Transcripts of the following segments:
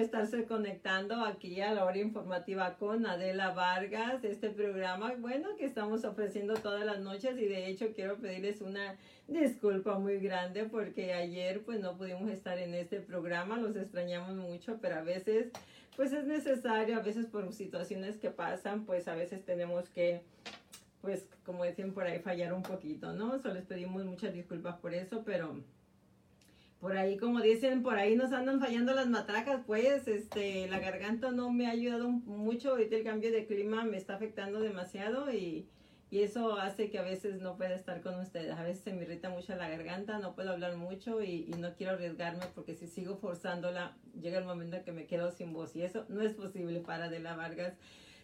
estarse conectando aquí a la hora informativa con Adela Vargas, este programa, bueno, que estamos ofreciendo todas las noches y de hecho quiero pedirles una disculpa muy grande porque ayer pues no pudimos estar en este programa, los extrañamos mucho, pero a veces pues es necesario, a veces por situaciones que pasan, pues a veces tenemos que pues como decían por ahí fallar un poquito, ¿no? Solo les pedimos muchas disculpas por eso, pero por ahí, como dicen, por ahí nos andan fallando las matracas, pues, este, la garganta no me ha ayudado mucho, ahorita el cambio de clima me está afectando demasiado y, y eso hace que a veces no pueda estar con ustedes, a veces se me irrita mucho la garganta, no puedo hablar mucho y, y no quiero arriesgarme porque si sigo forzándola, llega el momento en que me quedo sin voz y eso no es posible para De la Vargas.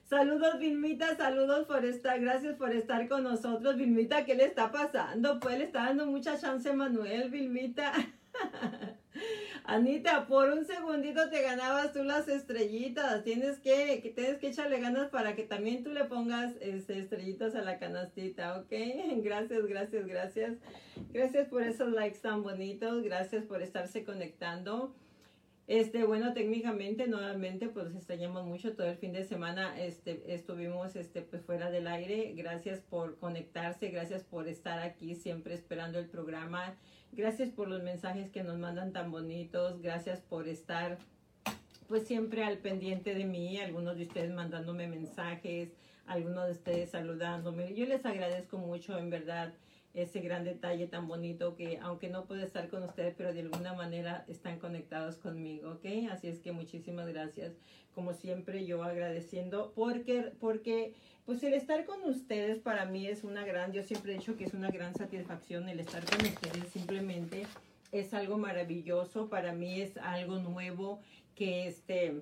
Saludos, Vilmita, saludos por estar, gracias por estar con nosotros. Vilmita, ¿qué le está pasando? Pues le está dando mucha chance Manuel, Vilmita. Anita, por un segundito te ganabas tú las estrellitas. Tienes que, que, tienes que echarle ganas para que también tú le pongas este, estrellitas a la canastita, ¿ok? Gracias, gracias, gracias. Gracias por esos likes tan bonitos. Gracias por estarse conectando. Este, bueno, técnicamente, nuevamente, pues extrañamos mucho. Todo el fin de semana este, estuvimos este, pues, fuera del aire. Gracias por conectarse, gracias por estar aquí siempre esperando el programa. Gracias por los mensajes que nos mandan tan bonitos. Gracias por estar pues siempre al pendiente de mí. Algunos de ustedes mandándome mensajes, algunos de ustedes saludándome. Yo les agradezco mucho, en verdad, ese gran detalle tan bonito que aunque no puedo estar con ustedes, pero de alguna manera están conectados conmigo, ¿ok? Así es que muchísimas gracias. Como siempre, yo agradeciendo porque, porque pues el estar con ustedes para mí es una gran, yo siempre he dicho que es una gran satisfacción el estar con ustedes, simplemente es algo maravilloso, para mí es algo nuevo que este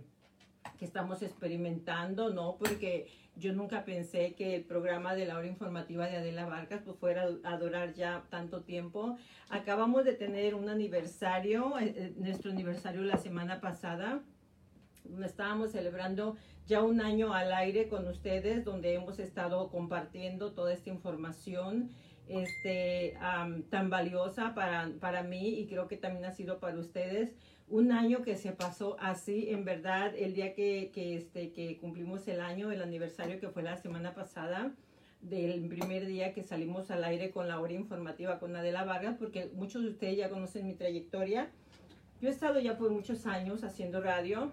que estamos experimentando, ¿no? Porque yo nunca pensé que el programa de la hora informativa de Adela Vargas pues fuera a durar ya tanto tiempo. Acabamos de tener un aniversario, eh, eh, nuestro aniversario la semana pasada. Estábamos celebrando ya un año al aire con ustedes, donde hemos estado compartiendo toda esta información este, tan valiosa para, para mí y creo que también ha sido para ustedes. Un año que se pasó así, en verdad, el día que, que, este, que cumplimos el año, el aniversario que fue la semana pasada, del primer día que salimos al aire con la hora informativa con Adela Vargas, porque muchos de ustedes ya conocen mi trayectoria. Yo he estado ya por muchos años haciendo radio,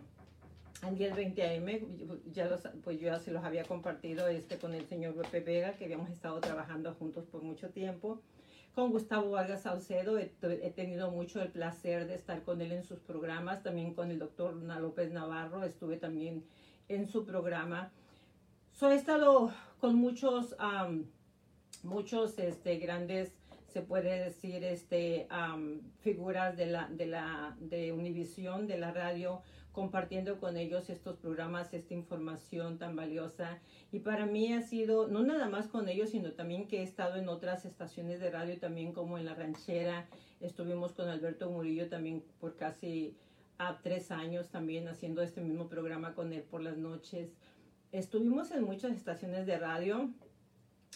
al 1020 AM, ya los, pues yo ya se los había compartido este con el señor Pepe Vega, que habíamos estado trabajando juntos por mucho tiempo. Con Gustavo Vargas Saucedo he, he, tenido mucho el placer de estar con él en sus programas, también con el doctor López Navarro, estuve también en su programa. So, he estado con muchos, um, muchos este, grandes, se puede decir, este, um, figuras de, la, de, la, de Univisión, de la radio, compartiendo con ellos estos programas, esta información tan valiosa. Y para mí ha sido, no nada más con ellos, sino también que he estado en otras estaciones de radio, también como en La Ranchera. Estuvimos con Alberto Murillo también por casi a tres años también haciendo este mismo programa con él por las noches. Estuvimos en muchas estaciones de radio,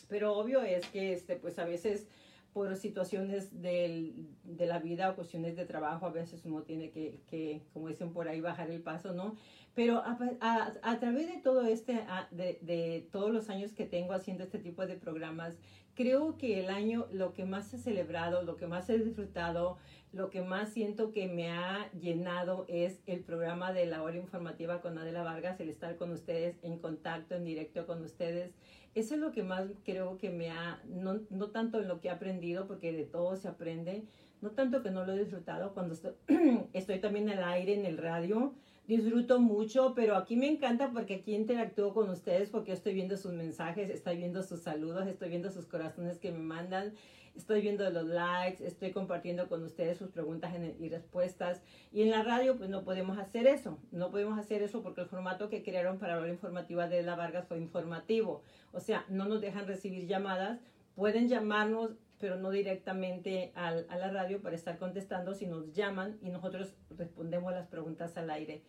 pero obvio es que este, pues a veces por situaciones del, de la vida o cuestiones de trabajo, a veces uno tiene que, que como dicen por ahí, bajar el paso, ¿no? Pero a, a, a través de todo este, de, de, todos los años que tengo haciendo este tipo de programas, creo que el año lo que más he celebrado, lo que más he disfrutado, lo que más siento que me ha llenado es el programa de la hora informativa con Adela Vargas, el estar con ustedes en contacto, en directo con ustedes eso es lo que más creo que me ha, no, no tanto en lo que he aprendido, porque de todo se aprende, no tanto que no lo he disfrutado cuando estoy, estoy también al aire en el radio, disfruto mucho, pero aquí me encanta porque aquí interactúo con ustedes porque estoy viendo sus mensajes, estoy viendo sus saludos, estoy viendo sus corazones que me mandan estoy viendo los likes, estoy compartiendo con ustedes sus preguntas y respuestas. Y en la radio, pues no podemos hacer eso. No podemos hacer eso porque el formato que crearon para la informativa de La Vargas fue informativo. O sea, no nos dejan recibir llamadas. Pueden llamarnos, pero no directamente a la radio para estar contestando, si nos llaman y nosotros respondemos las preguntas al aire.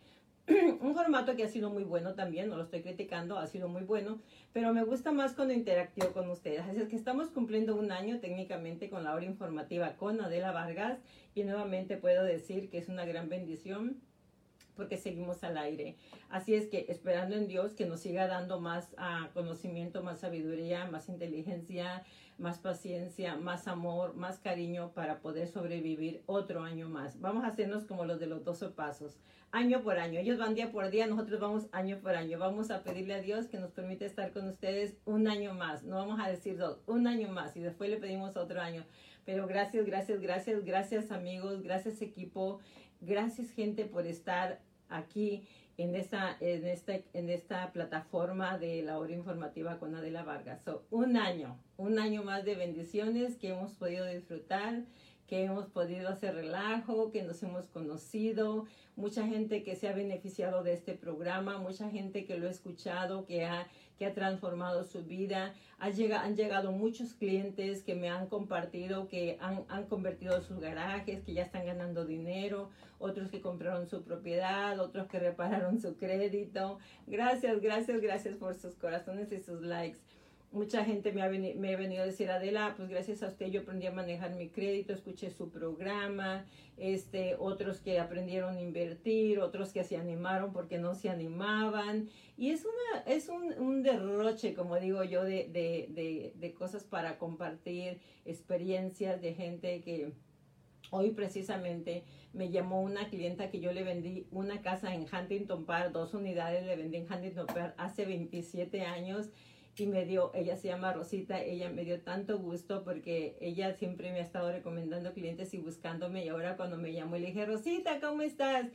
un formato que ha sido muy bueno también, no lo estoy criticando, ha sido muy bueno, pero me gusta más cuando interactúo con ustedes. Así es que estamos cumpliendo un año técnicamente con la hora informativa con Adela Vargas y nuevamente puedo decir que es una gran bendición porque seguimos al aire. Así es que esperando en Dios que nos siga dando más uh, conocimiento, más sabiduría, más inteligencia, más paciencia, más amor, más cariño para poder sobrevivir otro año más. Vamos a hacernos como los de los 12 pasos, año por año. Ellos van día por día, nosotros vamos año por año. Vamos a pedirle a Dios que nos permita estar con ustedes un año más. No vamos a decir dos, un año más y después le pedimos otro año. Pero gracias, gracias, gracias, gracias amigos, gracias equipo, gracias gente por estar aquí en esta, en esta, en esta plataforma de la hora informativa con Adela Vargas. un año, un año más de bendiciones que hemos podido disfrutar, que hemos podido hacer relajo, que nos hemos conocido, mucha gente que se ha beneficiado de este programa, mucha gente que lo ha escuchado, que ha que ha transformado su vida. Llegado, han llegado muchos clientes que me han compartido que han, han convertido sus garajes, que ya están ganando dinero, otros que compraron su propiedad, otros que repararon su crédito. Gracias, gracias, gracias por sus corazones y sus likes mucha gente me ha, me ha venido a decir, Adela, pues gracias a usted yo aprendí a manejar mi crédito, escuché su programa, este, otros que aprendieron a invertir, otros que se animaron porque no se animaban. Y es, una, es un, un derroche, como digo yo, de, de, de, de cosas para compartir, experiencias de gente que... Hoy precisamente me llamó una clienta que yo le vendí una casa en Huntington Park, dos unidades le vendí en Huntington Park hace 27 años y me dio, ella se llama Rosita, ella me dio tanto gusto porque ella siempre me ha estado recomendando clientes y buscándome y ahora cuando me llamó le dije, Rosita, ¿cómo estás?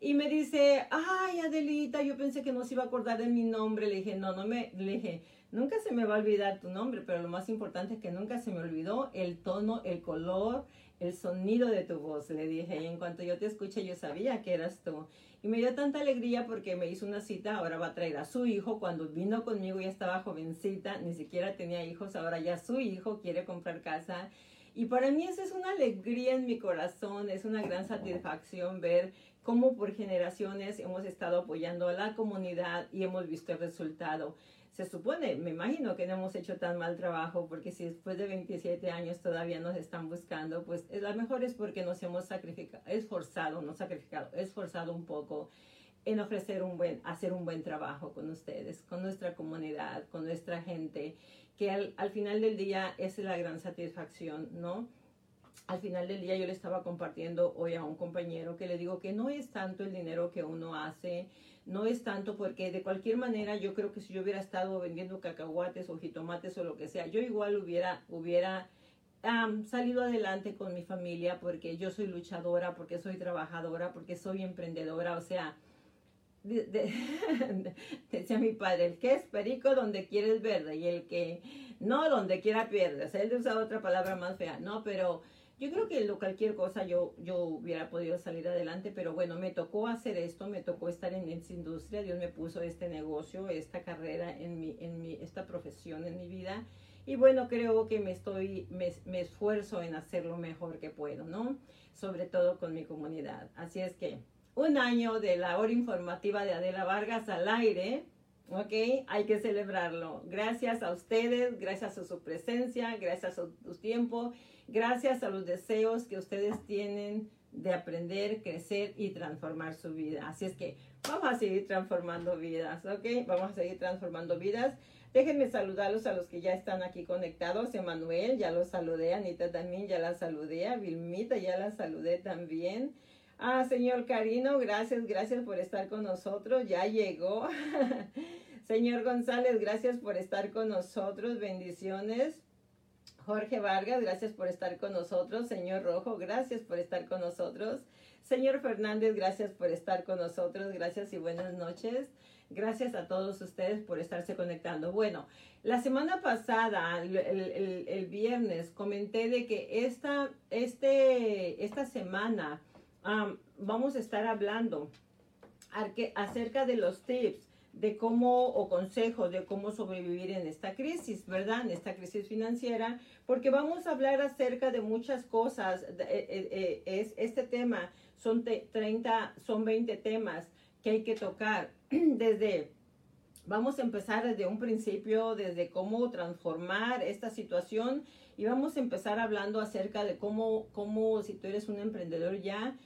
Y me dice, ay Adelita, yo pensé que no se iba a acordar de mi nombre. Le dije, no, no me, le dije, nunca se me va a olvidar tu nombre, pero lo más importante es que nunca se me olvidó el tono, el color, el sonido de tu voz. Le dije, y en cuanto yo te escuché, yo sabía que eras tú. Y me dio tanta alegría porque me hizo una cita, ahora va a traer a su hijo. Cuando vino conmigo ya estaba jovencita, ni siquiera tenía hijos, ahora ya su hijo quiere comprar casa. Y para mí eso es una alegría en mi corazón, es una gran satisfacción ver cómo por generaciones hemos estado apoyando a la comunidad y hemos visto el resultado se supone, me imagino que no hemos hecho tan mal trabajo, porque si después de 27 años todavía nos están buscando, pues lo mejor es porque nos hemos sacrificado, esforzado, no sacrificado, esforzado un poco en ofrecer un buen, hacer un buen trabajo con ustedes, con nuestra comunidad, con nuestra gente, que al, al final del día es la gran satisfacción, ¿no? Al final del día yo le estaba compartiendo hoy a un compañero que le digo que no es tanto el dinero que uno hace, no es tanto porque de cualquier manera yo creo que si yo hubiera estado vendiendo cacahuates o jitomates o lo que sea, yo igual hubiera, hubiera salido adelante con mi familia porque yo soy luchadora, porque soy trabajadora, porque soy emprendedora, o sea, decía mi padre, el que es perico donde quieres verde y el que no donde quiera pierde. O sea, él usaba otra palabra más fea, no, pero yo creo que lo, cualquier cosa yo, yo hubiera podido salir adelante, pero bueno, me tocó hacer esto, me tocó estar en esta industria, Dios me puso este negocio, esta carrera, en mi, en mi, esta profesión en mi vida. Y bueno, creo que me estoy, me, me esfuerzo en hacer lo mejor que puedo, ¿no? Sobre todo con mi comunidad. Así es que un año de la hora informativa de Adela Vargas al aire, ¿ok? Hay que celebrarlo. Gracias a ustedes, gracias a su presencia, gracias a su tiempo gracias a los deseos que ustedes tienen de aprender, crecer y transformar su vida. Así es que vamos a seguir transformando vidas, ¿ok? Vamos a seguir transformando vidas. Déjenme saludarlos a los que ya están aquí conectados. Emanuel, ya los saludé. Anita también ya la saludé. A Vilmita ya la saludé también. Ah, señor Carino, gracias, gracias por estar con nosotros. Ya llegó. señor González, gracias por estar con nosotros. Bendiciones. Jorge Vargas, gracias por estar con nosotros. Señor Rojo, gracias por estar con nosotros. Señor Fernández, gracias por estar con nosotros. Gracias y buenas noches. Gracias a todos ustedes por estarse conectando. Bueno, la semana pasada, el, viernes, comenté de que esta, este, esta semana vamos a estar hablando acerca de los tips de cómo, o consejos de cómo sobrevivir en esta crisis, ¿verdad? En esta crisis financiera, porque vamos a hablar acerca de muchas cosas. Eh, eh, eh, es, este tema son 30, son 20 temas que hay que tocar desde, vamos a empezar desde un principio, desde cómo transformar esta situación y vamos a empezar hablando acerca de cómo, cómo si tú eres un emprendedor ya,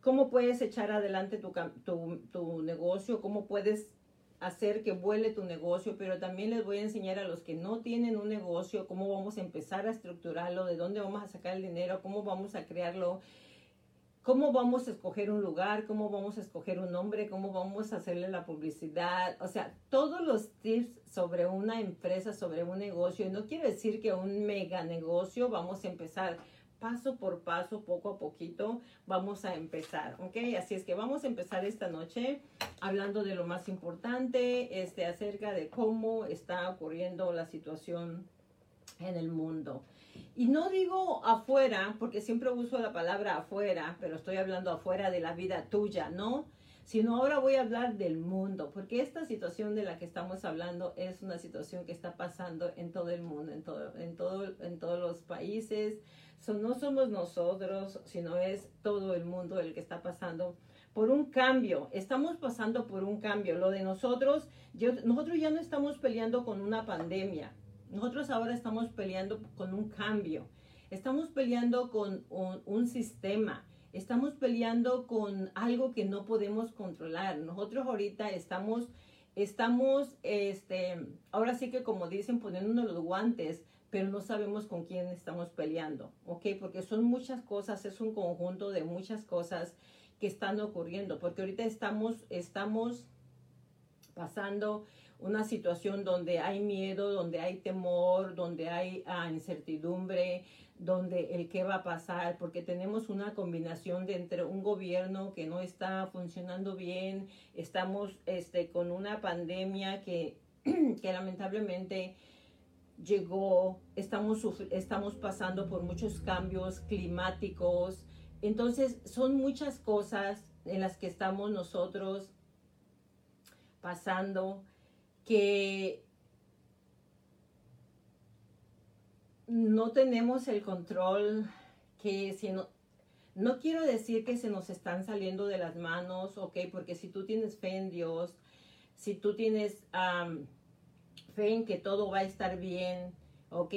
cómo puedes echar adelante tu, tu, tu negocio, cómo puedes hacer que vuele tu negocio, pero también les voy a enseñar a los que no tienen un negocio cómo vamos a empezar a estructurarlo, de dónde vamos a sacar el dinero, cómo vamos a crearlo, cómo vamos a escoger un lugar, cómo vamos a escoger un nombre, cómo vamos a hacerle la publicidad, o sea, todos los tips sobre una empresa, sobre un negocio. Y no quiere decir que un mega negocio vamos a empezar paso por paso, poco a poquito, vamos a empezar, ¿ok? Así es que vamos a empezar esta noche hablando de lo más importante, este, acerca de cómo está ocurriendo la situación en el mundo. Y no digo afuera, porque siempre uso la palabra afuera, pero estoy hablando afuera de la vida tuya, ¿no? Sino ahora voy a hablar del mundo, porque esta situación de la que estamos hablando es una situación que está pasando en todo el mundo, en, todo, en, todo, en todos los países, no somos nosotros, sino es todo el mundo el que está pasando por un cambio. Estamos pasando por un cambio. Lo de nosotros, yo, nosotros ya no estamos peleando con una pandemia. Nosotros ahora estamos peleando con un cambio. Estamos peleando con un, un sistema. Estamos peleando con algo que no podemos controlar. Nosotros ahorita estamos, estamos, este, ahora sí que como dicen, poniéndonos los guantes pero no sabemos con quién estamos peleando, ¿ok? Porque son muchas cosas, es un conjunto de muchas cosas que están ocurriendo, porque ahorita estamos, estamos pasando una situación donde hay miedo, donde hay temor, donde hay ah, incertidumbre, donde el qué va a pasar, porque tenemos una combinación de entre un gobierno que no está funcionando bien, estamos este, con una pandemia que, que lamentablemente llegó, estamos, estamos pasando por muchos cambios climáticos. Entonces, son muchas cosas en las que estamos nosotros pasando que no tenemos el control, que si no, no quiero decir que se nos están saliendo de las manos, ok, porque si tú tienes fe en Dios, si tú tienes fe que todo va a estar bien, ¿ok?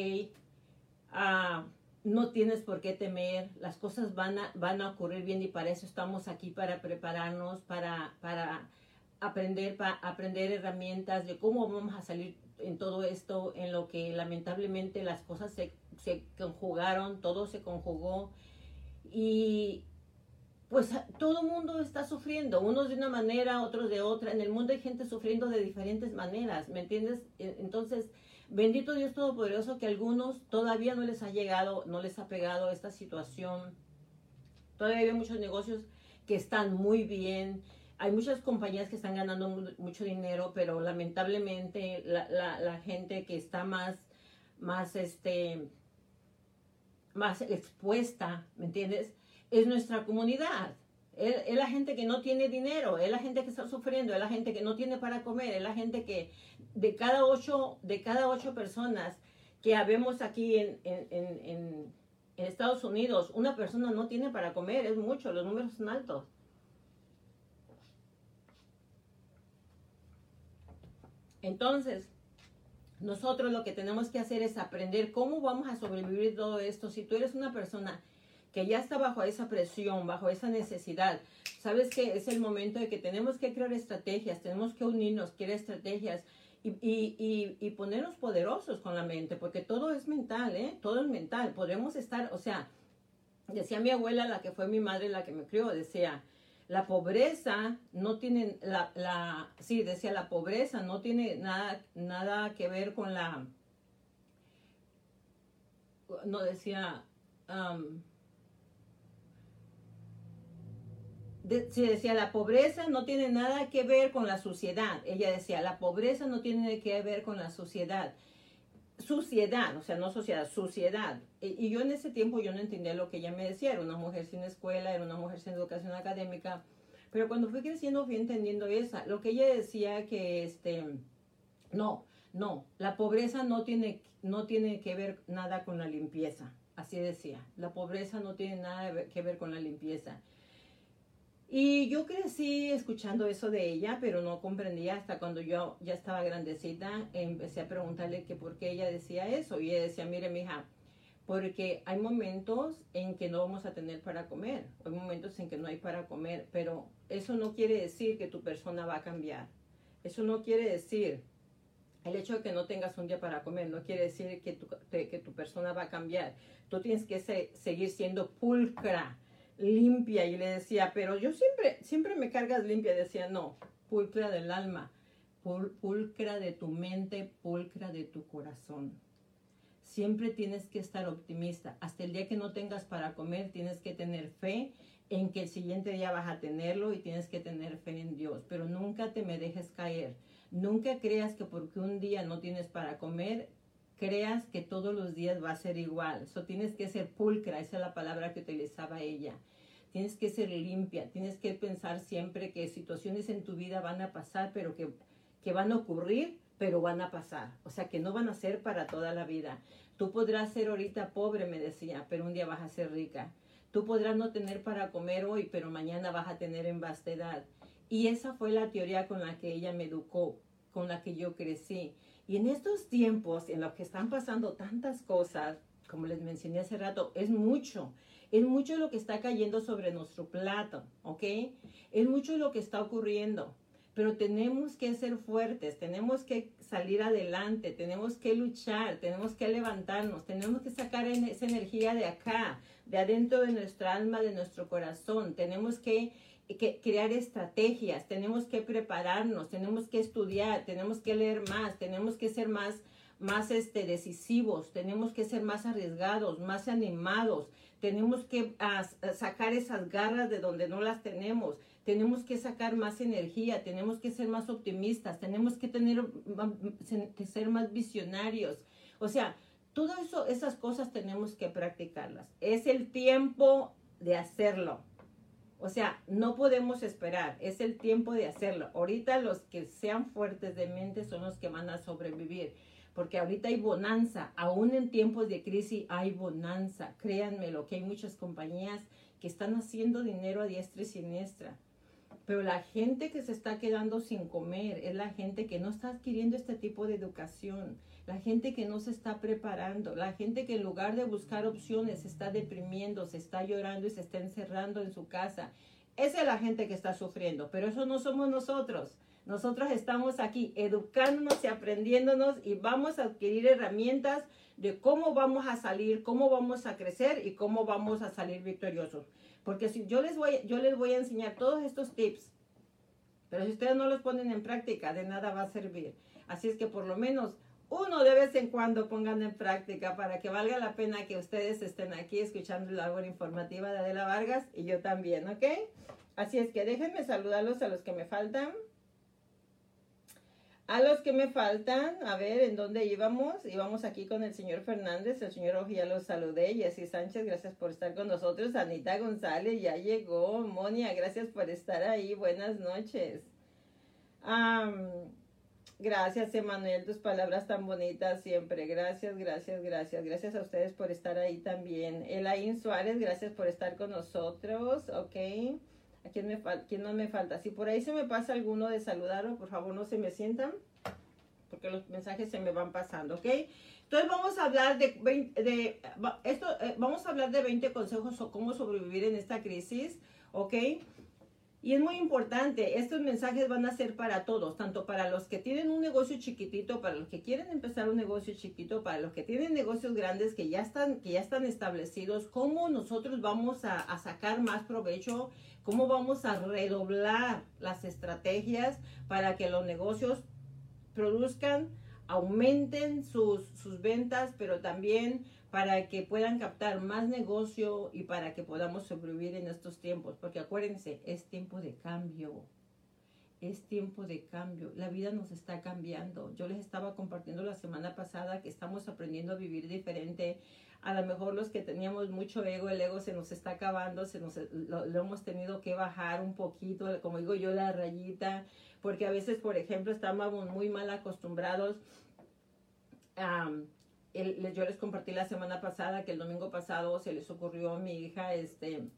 Ah, no tienes por qué temer, las cosas van a, van a ocurrir bien y para eso estamos aquí, para prepararnos, para, para aprender, para aprender herramientas de cómo vamos a salir en todo esto, en lo que lamentablemente las cosas se, se conjugaron, todo se conjugó y pues todo el mundo está sufriendo, unos de una manera, otros de otra. En el mundo hay gente sufriendo de diferentes maneras, ¿me entiendes? E, entonces, bendito Dios Todopoderoso que a algunos todavía no les ha llegado, no les ha pegado esta situación. Todavía hay muchos negocios que están muy bien. Hay muchas compañías que están ganando mucho dinero, pero lamentablemente la, la gente que está más, más, este, más expuesta, ¿me entiendes? Es nuestra comunidad. Es, la gente que no tiene dinero, es la gente que está sufriendo, es la gente que no tiene para comer, es la gente que de cada ocho, de cada ocho personas que habemos aquí en, en, en, en Estados Unidos, una persona no tiene para comer, es mucho, los números son altos. Entonces, nosotros lo que tenemos que hacer es aprender cómo vamos a sobrevivir todo esto. Si tú eres una persona que ya está bajo esa presión, bajo esa necesidad, sabes que es el momento de que tenemos que crear estrategias, tenemos que unirnos, crear estrategias y, y, y, ponernos poderosos con la mente, porque todo es mental, ¿eh? Todo es mental. Podemos estar, o sea, decía mi abuela, la que fue mi madre, la que me crió, decía, la pobreza no tiene, la, la, sí, decía, la pobreza no tiene nada, nada que ver con la, no decía, um, sí, decía, la pobreza no tiene nada que ver con la suciedad. Ella decía, la pobreza no tiene que ver con la suciedad. Suciedad, o sea, no sociedad, suciedad. Y, yo en ese tiempo yo no entendía lo que ella me decía. Era una mujer sin escuela, era una mujer sin educación académica. Pero cuando fui creciendo fui entendiendo esa. Lo que ella decía que, este, no, no, la pobreza no tiene, no tiene que ver nada con la limpieza. Así decía, la pobreza no tiene nada que ver con la limpieza. Y yo crecí escuchando eso de ella, pero no comprendía hasta cuando yo ya estaba grandecita, empecé a preguntarle que por qué ella decía eso. Y ella decía, mire, mija, porque hay momentos en que no vamos a tener para comer, hay momentos en que no hay para comer, pero eso no quiere decir que tu persona va a cambiar. Eso no quiere decir, el hecho de que no tengas un día para comer, no quiere decir que tu, que tu persona va a cambiar. Tú tienes que seguir siendo pulcra, limpia. Y le decía, pero yo siempre, siempre me cargas limpia. Decía, no, pulcra del alma, pulcra de tu mente, pulcra de tu corazón. Siempre tienes que estar optimista. Hasta el día que no tengas para comer, tienes que tener fe en que el siguiente día vas a tenerlo y tienes que tener fe en Dios. Pero nunca te me dejes caer. Nunca creas que porque un día no tienes para comer, creas que todos los días va a ser igual. Eso tienes que ser pulcra, esa es la palabra que utilizaba ella. Tienes que ser limpia, tienes que pensar siempre que situaciones en tu vida van a pasar, pero que, que van a ocurrir, pero van a pasar. O sea, que no van a ser para toda la vida. Tú podrás ser ahorita pobre, me decía, pero un día vas a ser rica. Tú podrás no tener para comer hoy, pero mañana vas a tener en vastedad. Y esa fue la teoría con la que ella me educó, con la que yo crecí. Y en estos tiempos en los que están pasando tantas cosas, como les mencioné hace rato, es mucho. Es mucho lo que está cayendo sobre nuestro plato, ¿ok? Es mucho lo que está ocurriendo. Pero tenemos que ser fuertes, tenemos que salir adelante, tenemos que luchar, tenemos que levantarnos, tenemos que sacar esa energía de acá, de adentro de nuestra alma, de nuestro corazón. Tenemos que, crear estrategias, tenemos que prepararnos, tenemos que estudiar, tenemos que leer más, tenemos que ser más más este, decisivos, tenemos que ser más arriesgados, más animados, tenemos que sacar esas garras de donde no las tenemos, tenemos que sacar más energía, tenemos que ser más optimistas, tenemos que tener que ser más visionarios. O sea, todo eso, esas cosas tenemos que practicarlas. Es el tiempo de hacerlo. O sea, no podemos esperar, es el tiempo de hacerlo. Ahorita los que sean fuertes de mente son los que van a sobrevivir porque ahorita hay bonanza, aún en tiempos de crisis hay bonanza. Créanme lo que hay muchas compañías que están haciendo dinero a diestra y siniestra. Pero la gente que se está quedando sin comer es la gente que no está adquiriendo este tipo de educación, la gente que no se está preparando, la gente que en lugar de buscar opciones se está deprimiendo, se está llorando y se está encerrando en su casa. Esa es la gente que está sufriendo, pero eso no somos nosotros. Nosotros estamos aquí educándonos y aprendiéndonos y vamos a adquirir herramientas de cómo vamos a salir, cómo vamos a crecer y cómo vamos a salir victoriosos. Porque si yo les voy, yo les voy a enseñar todos estos tips, pero si ustedes no los ponen en práctica, de nada va a servir. Así es que por lo menos uno de vez en cuando pongan en práctica para que valga la pena que ustedes estén aquí escuchando la labor informativa de Adela Vargas y yo también, ¿ok? Así es que déjenme saludarlos a los que me faltan. A los que me faltan, a ver, ¿en dónde íbamos? Íbamos aquí con el señor Fernández, el señor ya los saludé, Jessy Sánchez, gracias por estar con nosotros, Anita González ya llegó, Monia, gracias por estar ahí, buenas noches. gracias, Emanuel, tus palabras tan bonitas siempre, gracias, gracias, gracias, gracias a ustedes por estar ahí también. Elaín Suárez, gracias por estar con nosotros, ok. ¿A quién, me quién no me falta? Si por ahí se me pasa alguno de saludarlo, por favor no se me sientan, porque los mensajes se me van pasando, ¿ok? Entonces vamos a hablar de, de esto, eh, vamos a hablar de 20 consejos o cómo sobrevivir en esta crisis, ¿ok? Y es muy importante, estos mensajes van a ser para todos, tanto para los que tienen un negocio chiquitito, para los que quieren empezar un negocio chiquito, para los que tienen negocios grandes que ya están, que ya están establecidos, cómo nosotros vamos a, sacar más provecho, cómo vamos a redoblar las estrategias para que los negocios produzcan, aumenten sus, sus ventas, pero también para que puedan captar más negocio y para que podamos sobrevivir en estos tiempos. Porque acuérdense, es tiempo de cambio. Es tiempo de cambio. La vida nos está cambiando. Yo les estaba compartiendo la semana pasada que estamos aprendiendo a vivir diferente. A lo mejor los que teníamos mucho ego, el ego se nos está acabando, se nos, lo, hemos tenido que bajar un poquito, como digo yo, la rayita, porque a veces, por ejemplo, estamos muy mal acostumbrados a yo les compartí la semana pasada que el domingo pasado se les ocurrió a mi hija este,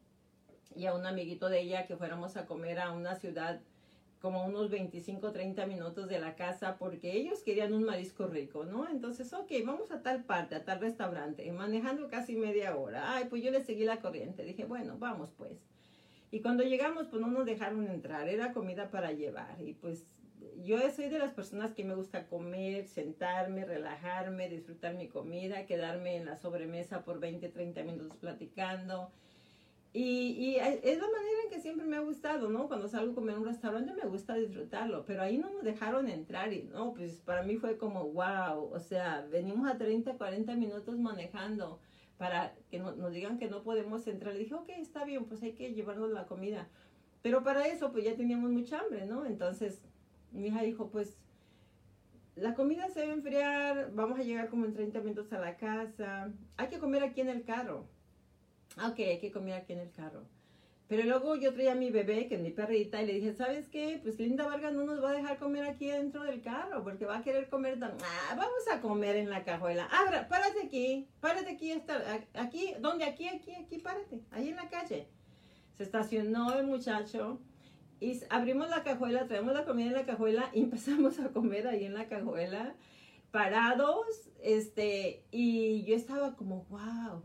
y a un amiguito de ella que fuéramos a comer a una ciudad como unos 25, 30 minutos de la casa porque ellos querían un marisco rico, ¿no? Entonces, ok, vamos a tal parte, a tal restaurante, manejando casi media hora. Ay, pues yo le seguí la corriente, dije, bueno, vamos pues. Y cuando llegamos, pues no nos dejaron entrar, era comida para llevar. Y pues yo soy de las personas que me gusta comer, sentarme, relajarme, disfrutar mi comida, quedarme en la sobremesa por 20, 30 minutos platicando. Y, es la manera en que siempre me ha gustado, ¿no? Cuando salgo a comer en un restaurante me gusta disfrutarlo, pero ahí no nos dejaron entrar y, no, pues para mí fue como, wow, o sea, venimos a 30, 40 minutos manejando para que no, nos digan que no podemos entrar. Le dije, ok, está bien, pues hay que llevarnos la comida. Pero para eso, pues ya teníamos mucha hambre, ¿no? Entonces, mi hija dijo, pues, la comida se va a enfriar, vamos a llegar como en 30 minutos a la casa, hay que comer aquí en el carro. Ah, ok, hay que comer aquí en el carro. Pero luego yo traía a mi bebé, que es mi perrita, y le dije, ¿sabes qué? Pues Linda Vargas no nos va a dejar comer aquí dentro del carro, porque va a querer comer. Ah, vamos a comer en la cajuela. Abra, párate aquí, párate aquí, está, aquí, ¿dónde? Aquí, aquí, aquí, párate, ahí en la calle. Se estacionó el muchacho y abrimos la cajuela, traemos la comida en la cajuela y empezamos a comer ahí en la cajuela, parados, este, y yo estaba como, wow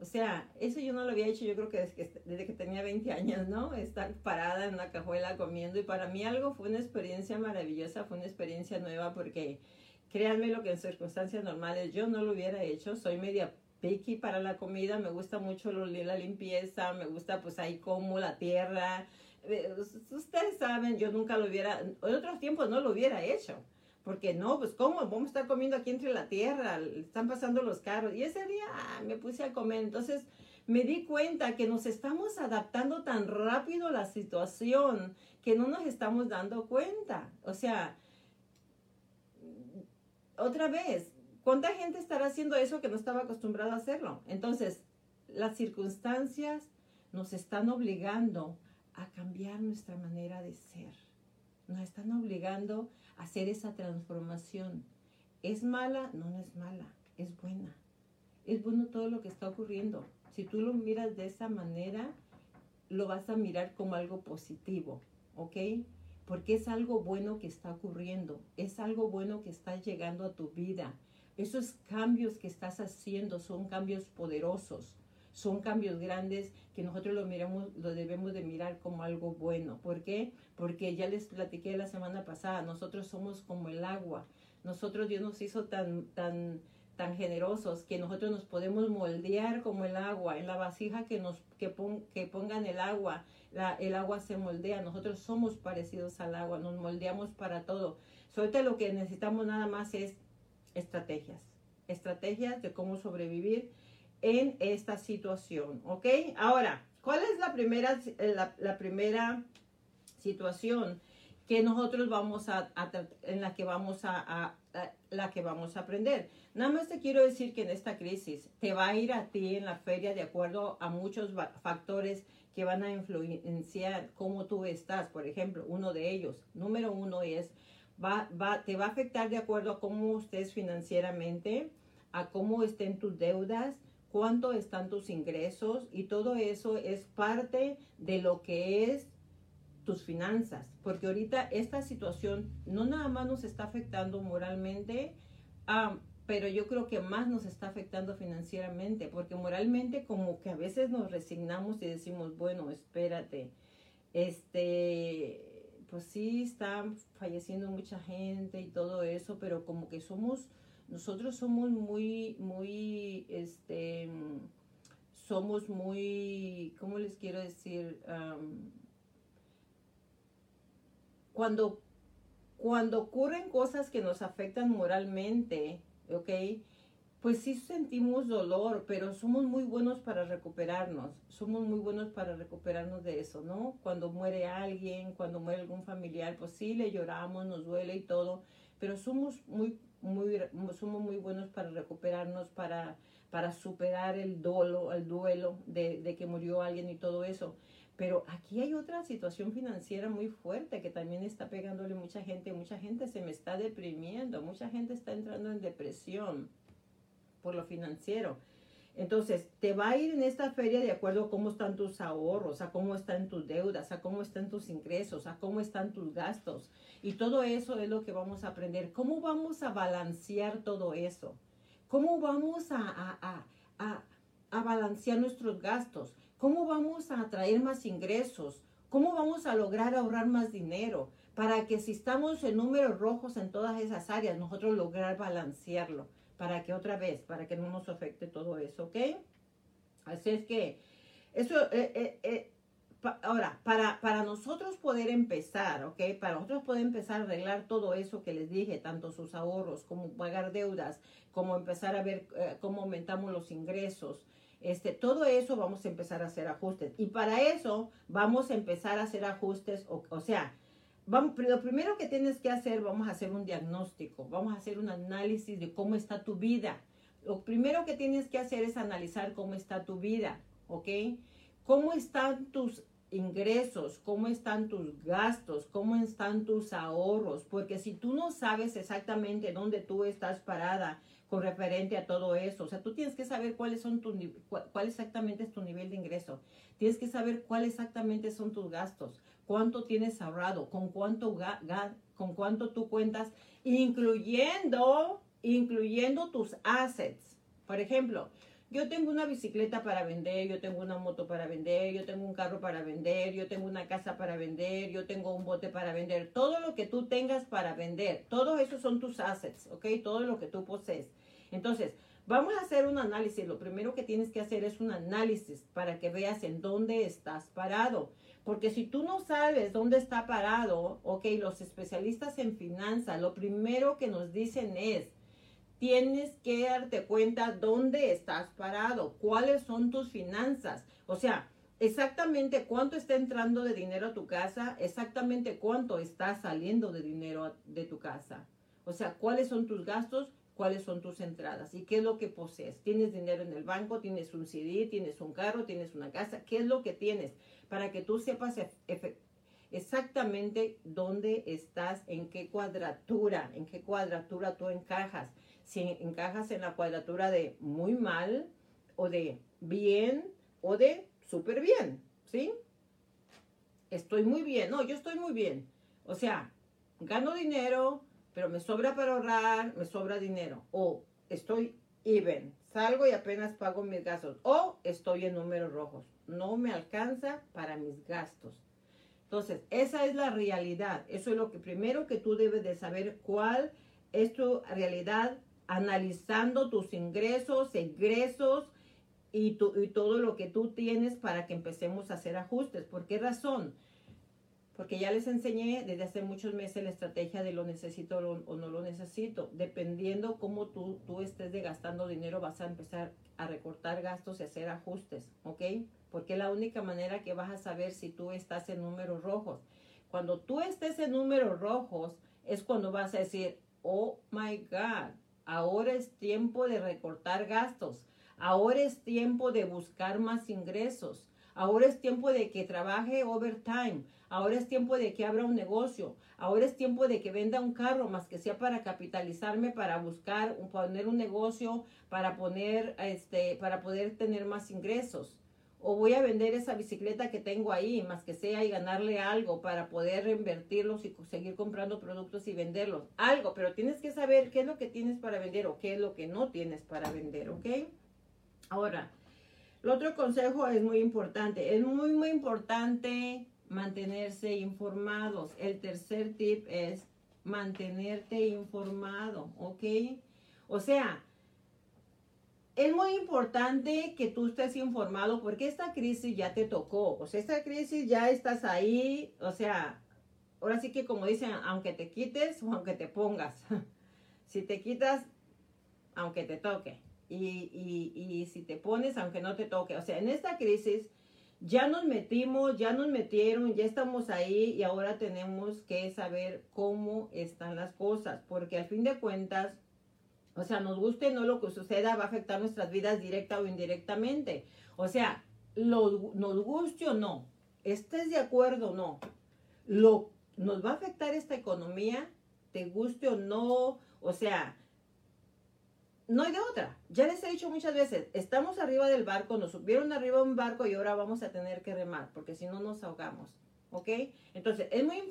o sea, eso yo no lo había hecho, yo creo que desde que, desde que tenía 20 años, ¿no? Estar parada en una cajuela comiendo y para mí algo fue una experiencia maravillosa, fue una experiencia nueva porque créanme lo que en circunstancias normales yo no lo hubiera hecho, soy media picky para la comida, me gusta mucho la limpieza, me gusta pues ahí como la tierra, ustedes saben, yo nunca lo hubiera, en otros tiempos no lo hubiera hecho. Porque no, pues cómo, vamos a estar comiendo aquí entre la tierra, están pasando los carros. Y ese día ah, me puse a comer. Entonces me di cuenta que nos estamos adaptando tan rápido a la situación que no nos estamos dando cuenta. O sea, otra vez, ¿cuánta gente estará haciendo eso que no estaba acostumbrado a hacerlo? Entonces, las circunstancias nos están obligando a cambiar nuestra manera de ser. Nos están obligando hacer esa transformación. ¿Es mala? No, no es mala, es buena. Es bueno todo lo que está ocurriendo. Si tú lo miras de esa manera, lo vas a mirar como algo positivo, ¿ok? Porque es algo bueno que está ocurriendo, es algo bueno que está llegando a tu vida. Esos cambios que estás haciendo son cambios poderosos, son cambios grandes que nosotros lo miramos, lo debemos de mirar como algo bueno. ¿Por qué? Porque ya les platiqué la semana pasada, nosotros somos como el agua. Nosotros Dios nos hizo tan, tan, tan generosos que nosotros nos podemos moldear como el agua. En la vasija que, nos, que, que pongan el agua, la, el agua se moldea. Nosotros somos parecidos al agua, nos moldeamos para todo. Suerte lo que necesitamos nada más es estrategias. Estrategias de cómo sobrevivir en esta situación, ¿ok? Ahora, ¿cuál es la primera, la, primera situación que nosotros vamos a, en la que vamos a, la que vamos a aprender? Nada más te quiero decir que en esta crisis te va a ir a ti en la feria de acuerdo a muchos factores que van a influenciar cómo tú estás. Por ejemplo, uno de ellos, número uno es, va, va, te va a afectar de acuerdo a cómo estés financieramente, a cómo estén tus deudas, cuánto están tus ingresos y todo eso es parte de lo que es tus finanzas, porque ahorita esta situación no nada más nos está afectando moralmente, pero yo creo que más nos está afectando financieramente, porque moralmente como que a veces nos resignamos y decimos, bueno, espérate, este, pues sí, está falleciendo mucha gente y todo eso, pero como que somos nosotros somos muy, muy, este, somos muy, ¿cómo les quiero decir? cuando, cuando ocurren cosas que nos afectan moralmente, ¿ok? Pues sí sentimos dolor, pero somos muy buenos para recuperarnos. Somos muy buenos para recuperarnos de eso, ¿no? Cuando muere alguien, cuando muere algún familiar, pues sí le lloramos, nos duele y todo, pero somos muy muy, somos muy buenos para recuperarnos, para, para superar el dolo, el duelo de, de, que murió alguien y todo eso. Pero aquí hay otra situación financiera muy fuerte que también está pegándole mucha gente. Mucha gente se me está deprimiendo, mucha gente está entrando en depresión por lo financiero. Entonces, te va a ir en esta feria de acuerdo a cómo están tus ahorros, a cómo están tus deudas, a cómo están tus ingresos, a cómo están tus gastos. Y todo eso es lo que vamos a aprender. ¿Cómo vamos a balancear todo eso? ¿Cómo vamos a, a, a, a balancear nuestros gastos? ¿Cómo vamos a atraer más ingresos? ¿Cómo vamos a lograr ahorrar más dinero? Para que si estamos en números rojos en todas esas áreas, nosotros lograr balancearlo para que otra vez, para que no nos afecte todo eso, ¿ok? Así es que eso, eh, eh, eh, ahora, para, para nosotros poder empezar, ¿ok? Para nosotros poder empezar a arreglar todo eso que les dije, tanto sus ahorros, como pagar deudas, como empezar a ver cómo aumentamos los ingresos, este, todo eso vamos a empezar a hacer ajustes. Y para eso vamos a empezar a hacer ajustes, o, o sea, lo primero que tienes que hacer, vamos a hacer un diagnóstico, vamos a hacer un análisis de cómo está tu vida. Lo primero que tienes que hacer es analizar cómo está tu vida, ¿ok? ¿Cómo están tus ingresos? ¿Cómo están tus gastos? ¿Cómo están tus ahorros? Porque si tú no sabes exactamente dónde tú estás parada con referente a todo eso, o sea, tú tienes que saber cuáles son tus, cuál exactamente es tu nivel de ingreso. Tienes que saber cuáles exactamente son tus gastos cuánto tienes ahorrado, con cuánto, con cuánto tú cuentas, incluyendo, incluyendo tus assets. Por ejemplo, yo tengo una bicicleta para vender, yo tengo una moto para vender, yo tengo un carro para vender, yo tengo una casa para vender, yo tengo un bote para vender. Todo lo que tú tengas para vender, todos esos son tus assets, ¿ok? Todo lo que tú posees. Entonces, vamos a hacer un análisis. Lo primero que tienes que hacer es un análisis para que veas en dónde estás parado. Porque si tú no sabes dónde está parado, ok, los especialistas en finanzas, lo primero que nos dicen es, tienes que darte cuenta dónde estás parado, cuáles son tus finanzas. O sea, exactamente cuánto está entrando de dinero a tu casa, exactamente cuánto está saliendo de dinero de tu casa. O sea, cuáles son tus gastos, cuáles son tus entradas y qué es lo que posees. ¿Tienes dinero en el banco? ¿Tienes un CD? ¿Tienes un carro? ¿Tienes una casa? ¿Qué es lo que tienes? para que tú sepas exactamente dónde estás, en qué cuadratura, en qué cuadratura tú encajas. Si encajas en la cuadratura de muy mal o de bien o de súper bien, ¿sí? Estoy muy bien, no, yo estoy muy bien. O sea, gano dinero, pero me sobra para ahorrar, me sobra dinero. O estoy even, salgo y apenas pago mis gastos. O estoy en números rojos no me alcanza para mis gastos. Entonces, esa es la realidad. Eso es lo que primero que tú debes de saber cuál es tu realidad analizando tus ingresos, egresos y, y todo lo que tú tienes para que empecemos a hacer ajustes. ¿Por qué razón? Porque ya les enseñé desde hace muchos meses la estrategia de lo necesito o no lo necesito. Dependiendo cómo tú, tú estés gastando dinero, vas a empezar a recortar gastos y hacer ajustes, ¿ok? porque es la única manera que vas a saber si tú estás en números rojos. Cuando tú estés en números rojos, es cuando vas a decir, oh my God, ahora es tiempo de recortar gastos, ahora es tiempo de buscar más ingresos, ahora es tiempo de que trabaje overtime, ahora es tiempo de que abra un negocio, ahora es tiempo de que venda un carro, más que sea para capitalizarme, para buscar, poner un negocio, para poner, este, para poder tener más ingresos o voy a vender esa bicicleta que tengo ahí, más que sea, y ganarle algo para poder reinvertirlos y seguir comprando productos y venderlos. Algo, pero tienes que saber qué es lo que tienes para vender o qué es lo que no tienes para vender, ¿ok? Ahora, el otro consejo es muy importante. Es muy, muy importante mantenerse informados. El tercer tip es mantenerte informado, ¿ok? O sea, es muy importante que tú estés informado porque esta crisis ya te tocó. O sea, esta crisis ya estás ahí. O sea, ahora sí que como dicen, aunque te quites o aunque te pongas. si te quitas, aunque te toque. Y, y, y si te pones, aunque no te toque. O sea, en esta crisis ya nos metimos, ya nos metieron, ya estamos ahí y ahora tenemos que saber cómo están las cosas. Porque al fin de cuentas, o sea, nos guste no lo que suceda, va a afectar nuestras vidas directa o indirectamente. O sea, lo, nos guste o no, estés de acuerdo o no, lo, nos va a afectar esta economía, te guste o no, o sea, no hay de otra. Ya les he dicho muchas veces, estamos arriba del barco, nos subieron arriba un barco y ahora vamos a tener que remar, porque si no nos ahogamos. ¿Ok? Entonces, es muy,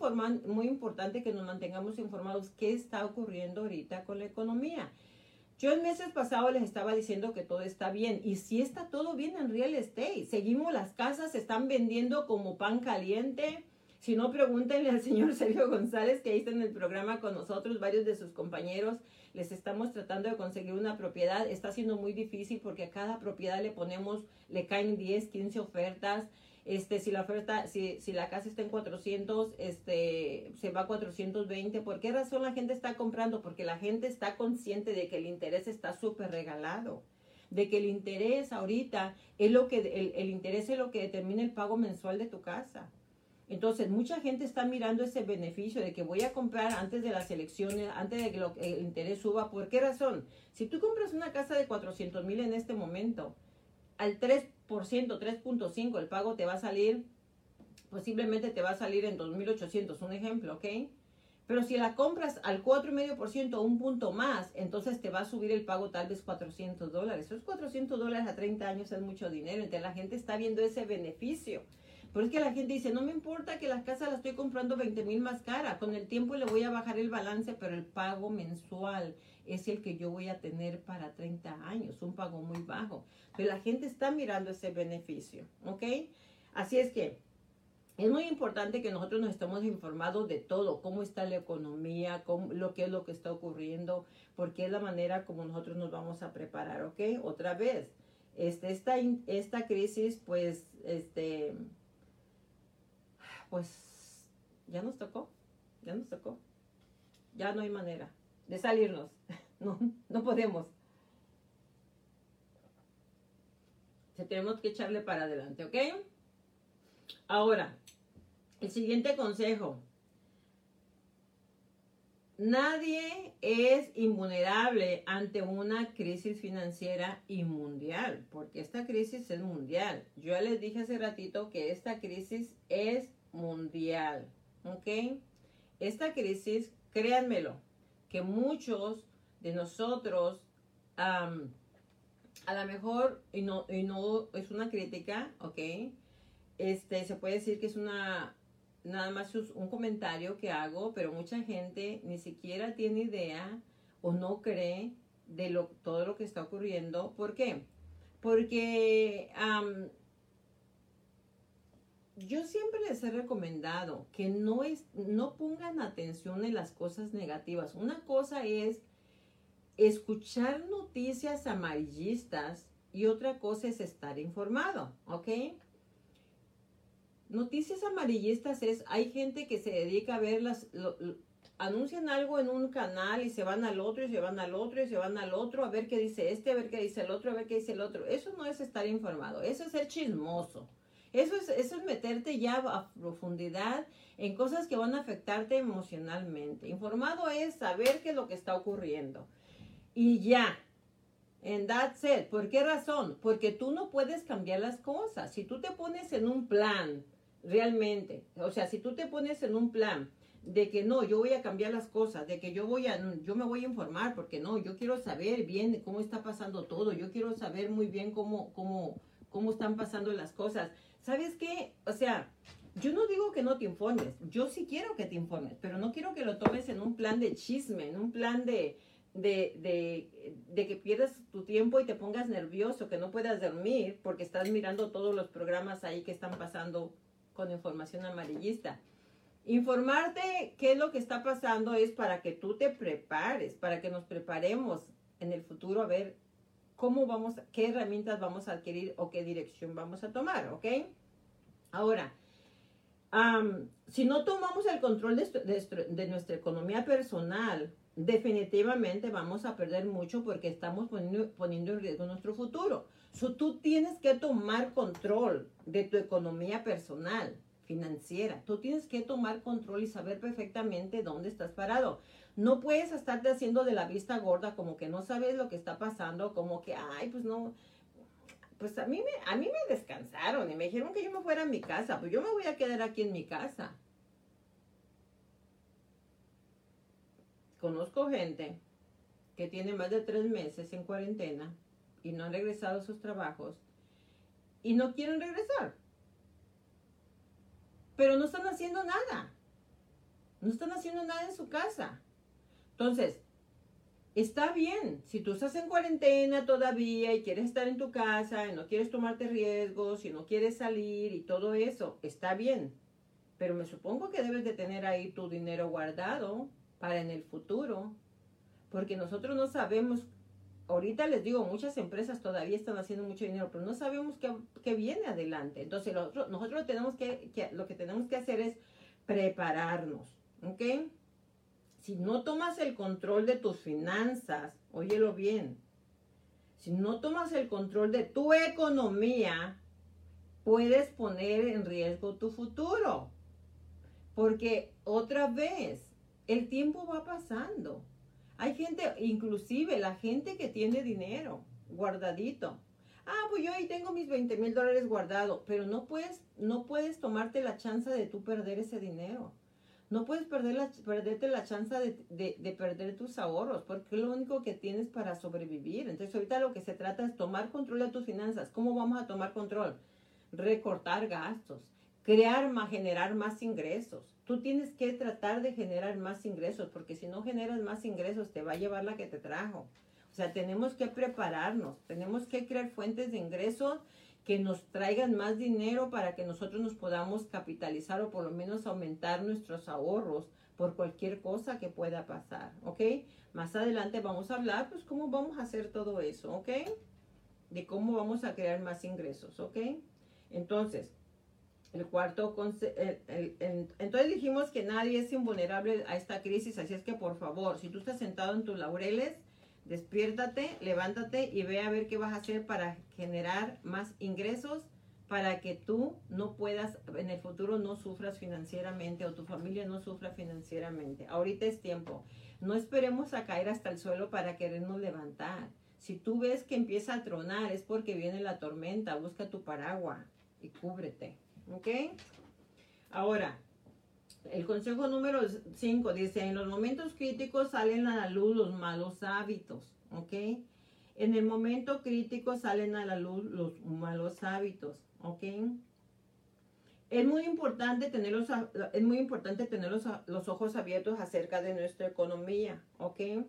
muy importante que nos mantengamos informados qué está ocurriendo ahorita con la economía. Yo el meses pasado les estaba diciendo que todo está bien y si está todo bien en real estate. Seguimos las casas, se están vendiendo como pan caliente. Si no, pregúntenle al señor Sergio González que ahí está en el programa con nosotros, varios de sus compañeros. Les estamos tratando de conseguir una propiedad. Está siendo muy difícil porque a cada propiedad le ponemos, le caen 10, 15 ofertas. Este, si la oferta, si, si la casa está en 400, este, se va a 420. ¿Por qué razón la gente está comprando? Porque la gente está consciente de que el interés está súper regalado. De que el interés ahorita es lo que, el, el interés es lo que determina el pago mensual de tu casa. Entonces, mucha gente está mirando ese beneficio de que voy a comprar antes de las elecciones, antes de que el interés suba. ¿Por qué razón? Si tú compras una casa de 400 mil en este momento, al 3%, 3.5, el pago te va a salir, posiblemente te va a salir en 2.800, un ejemplo, ¿ok? Pero si la compras al 4,5% un punto más, entonces te va a subir el pago tal vez 400 dólares. Esos 400 dólares a 30 años es mucho dinero, entonces la gente está viendo ese beneficio. Pero es que la gente dice, no me importa que la casa la estoy comprando 20 mil más cara, con el tiempo le voy a bajar el balance, pero el pago mensual es el que yo voy a tener para 30 años, un pago muy bajo. Pero la gente está mirando ese beneficio, ¿ok? Así es que es muy importante que nosotros nos estemos informados de todo, cómo está la economía, cómo, lo que es lo que está ocurriendo, porque es la manera como nosotros nos vamos a preparar, ¿ok? Otra vez, este, esta, esta crisis, pues, este, pues, ya nos tocó, ya nos tocó, ya no hay manera de salirnos. No, no podemos. Se tenemos que echarle para adelante, ¿ok? Ahora, el siguiente consejo. Nadie es invulnerable ante una crisis financiera y mundial, porque esta crisis es mundial. Yo les dije hace ratito que esta crisis es mundial, ¿ok? Esta crisis, créanmelo, que muchos de nosotros, a lo mejor, y no, y no es una crítica, ¿ok? Este, se puede decir que es una, nada más un comentario que hago, pero mucha gente ni siquiera tiene idea o no cree de lo, todo lo que está ocurriendo. ¿Por qué? Porque yo siempre les he recomendado que no, es, no pongan atención en las cosas negativas. Una cosa es escuchar noticias amarillistas y otra cosa es estar informado, ¿ok? Noticias amarillistas es, hay gente que se dedica a ver las, anuncian algo en un canal y se van al otro y se van al otro y se van al otro a ver qué dice este, a ver qué dice el otro, a ver qué dice el otro. Eso no es estar informado, eso es ser chismoso. Eso es, eso es meterte ya a profundidad en cosas que van a afectarte emocionalmente. Informado es saber qué es lo que está ocurriendo y ya. En that's it. ¿Por qué razón? Porque tú no puedes cambiar las cosas. Si tú te pones en un plan, realmente, o sea, si tú te pones en un plan de que no, yo voy a cambiar las cosas, de que yo voy a, yo me voy a informar, porque no, yo quiero saber bien cómo está pasando todo, yo quiero saber muy bien cómo, cómo, cómo están pasando las cosas. ¿Sabes qué? O sea, yo no digo que no te informes, yo sí quiero que te informes, pero no quiero que lo tomes en un plan de chisme, en un plan de, de, de, que pierdas tu tiempo y te pongas nervioso, que no puedas dormir porque estás mirando todos los programas ahí que están pasando con información amarillista. Informarte qué es lo que está pasando es para que tú te prepares, para que nos preparemos en el futuro a ver cómo vamos, qué herramientas vamos a adquirir o qué dirección vamos a tomar, ¿ok? Ahora, si no tomamos el control de, de nuestra economía personal, definitivamente vamos a perder mucho porque estamos poniendo, en riesgo nuestro futuro. So, tú tienes que tomar control de tu economía personal, financiera. Tú tienes que tomar control y saber perfectamente dónde estás parado. No puedes estarte haciendo de la vista gorda como que no sabes lo que está pasando, como que, ay, pues no, pues a mí me, a mí me descansaron y me dijeron que yo me fuera a mi casa, pues yo me voy a quedar aquí en mi casa. Conozco gente que tienen más de tres meses en cuarentena y no han regresado a sus trabajos y no quieren regresar. Pero no están haciendo nada. No están haciendo nada en su casa. Entonces, está bien. Si tú estás en cuarentena todavía y quieres estar en tu casa y no quieres tomarte riesgos y no quieres salir y todo eso, está bien. Pero me supongo que debes de tener ahí tu dinero guardado para en el futuro. Porque nosotros no sabemos, ahorita les digo, muchas empresas todavía están haciendo mucho dinero, pero no sabemos qué, viene adelante. Entonces nosotros, tenemos que, lo que tenemos que hacer es prepararnos. ¿Ok? Si no tomas el control de tus finanzas, óyelo bien, si no tomas el control de tu economía, puedes poner en riesgo tu futuro. Porque otra vez, el tiempo va pasando. Hay gente, inclusive la gente que tiene dinero guardadito. Ah, pues yo ahí tengo mis 20 mil dólares guardados, pero no puedes, no puedes tomarte la chance de tú perder ese dinero. No puedes perder la, perderte la chance de, de, perder tus ahorros, porque es lo único que tienes para sobrevivir. Entonces ahorita lo que se trata es tomar control de tus finanzas. ¿Cómo vamos a tomar control? Recortar gastos, crear, más, generar más ingresos. Tú tienes que tratar de generar más ingresos, porque si no generas más ingresos te va a llevar la que te trajo. O sea, tenemos que prepararnos, tenemos que crear fuentes de ingresos que nos traigan más dinero para que nosotros nos podamos capitalizar o por lo menos aumentar nuestros ahorros por cualquier cosa que pueda pasar, ¿ok? Más adelante vamos a hablar, pues, cómo vamos a hacer todo eso, ¿ok? De cómo vamos a crear más ingresos, ¿ok? Entonces, el cuarto, entonces dijimos que nadie es invulnerable a esta crisis, así es que por favor, si tú estás sentado en tus laureles, Despiértate, levántate y ve a ver qué vas a hacer para generar más ingresos para que tú no puedas, en el futuro no sufras financieramente o tu familia no sufra financieramente. Ahorita es tiempo. No esperemos a caer hasta el suelo para querernos levantar. Si tú ves que empieza a tronar es porque viene la tormenta. Busca tu paraguas y cúbrete. ¿Ok? Ahora, el consejo número 5 dice, en los momentos críticos salen a la luz los malos hábitos, ¿ok? En el momento crítico salen a la luz los malos hábitos, ¿ok? Es muy importante tener los, es muy importante los ojos abiertos acerca de nuestra economía, ¿ok?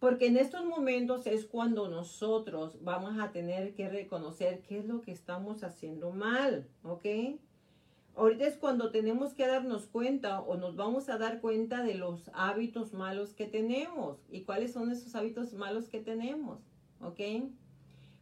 Porque en estos momentos es cuando nosotros vamos a tener que reconocer qué es lo que estamos haciendo mal, ¿ok? Ahorita es cuando tenemos que darnos cuenta o nos vamos a dar cuenta de los hábitos malos que tenemos y cuáles son esos hábitos malos que tenemos, ¿ok?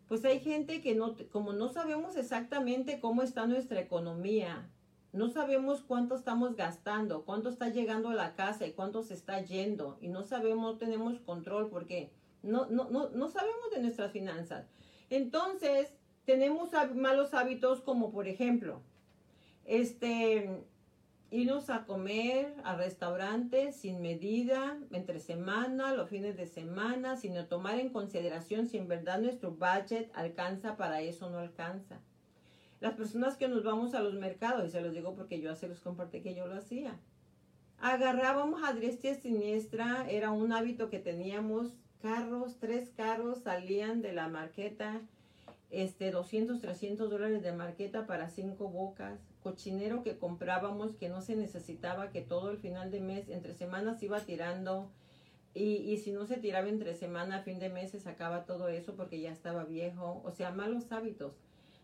Pues hay gente que no, como no sabemos exactamente cómo está nuestra economía, no sabemos cuánto estamos gastando, cuánto está llegando a la casa y cuánto se está yendo y no sabemos, no tenemos control porque no, no, no, no sabemos de nuestras finanzas. Entonces, tenemos malos hábitos como por ejemplo, este, irnos a comer a restaurantes sin medida, entre semana, los fines de semana, sin tomar en consideración si en verdad nuestro budget alcanza para eso no alcanza. Las personas que nos vamos a los mercados, y se los digo porque yo hace los compartí que yo lo hacía, agarrábamos a diestra siniestra, era un hábito que teníamos, carros, tres carros salían de la marqueta, este, 200, 300 dólares de marqueta para cinco bocas, cochinero que comprábamos que no se necesitaba, que todo el final de mes, entre semanas iba tirando. Y, y si no se tiraba entre semana, a fin de mes se sacaba todo eso porque ya estaba viejo. O sea, malos hábitos.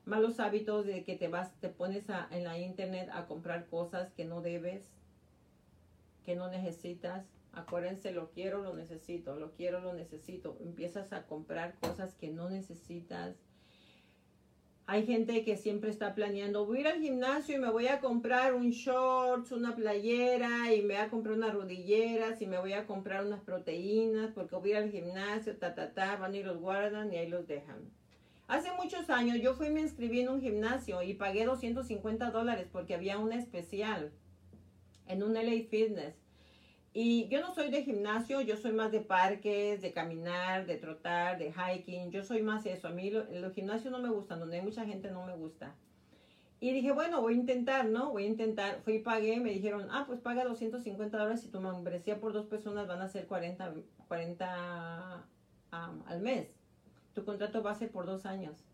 Malos hábitos de que te vas, te pones a, en la internet a comprar cosas que no debes, que no necesitas. Acuérdense, lo quiero, lo necesito, lo quiero, lo necesito. Empiezas a comprar cosas que no necesitas hay gente que siempre está planeando, voy a ir al gimnasio y me voy a comprar un shorts, una playera y me voy a comprar unas rodilleras y me voy a comprar unas proteínas porque voy a ir al gimnasio, ta, ta, ta, van y los guardan y ahí los dejan. Hace muchos años yo fui me inscribí en un gimnasio y pagué 250 dólares porque había una especial en un LA Fitness. Y yo no soy de gimnasio, yo soy más de parques, de caminar, de trotar, de hiking. Yo soy más eso. A mí los gimnasios no me gustan, donde hay mucha gente no me gusta. Y dije, bueno, voy a intentar, ¿no? Voy a intentar. Fui y pagué, me dijeron, ah, pues paga 250 dólares y tu membresía por dos personas van a ser 40, 40 al mes. Tu contrato va a ser por dos años.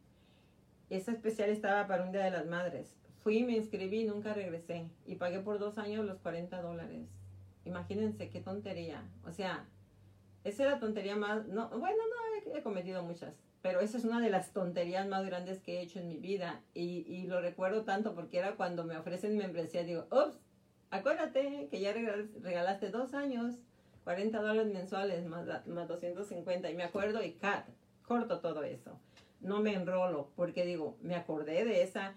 Esa especial estaba para un Día de las Madres. Fui, me inscribí y nunca regresé. Y pagué por dos años los 40 dólares. Imagínense qué tontería. O sea, esa es la tontería más... No, bueno, no, he, cometido muchas. Pero esa es una de las tonterías más grandes que he hecho en mi vida. Y, y lo recuerdo tanto porque era cuando me ofrecen membresía. Digo, ups, acuérdate que ya regalaste dos años. 40 dólares mensuales más, más 250. Y me acuerdo y cat, corto todo eso. No me enrolo porque digo, me acordé de esa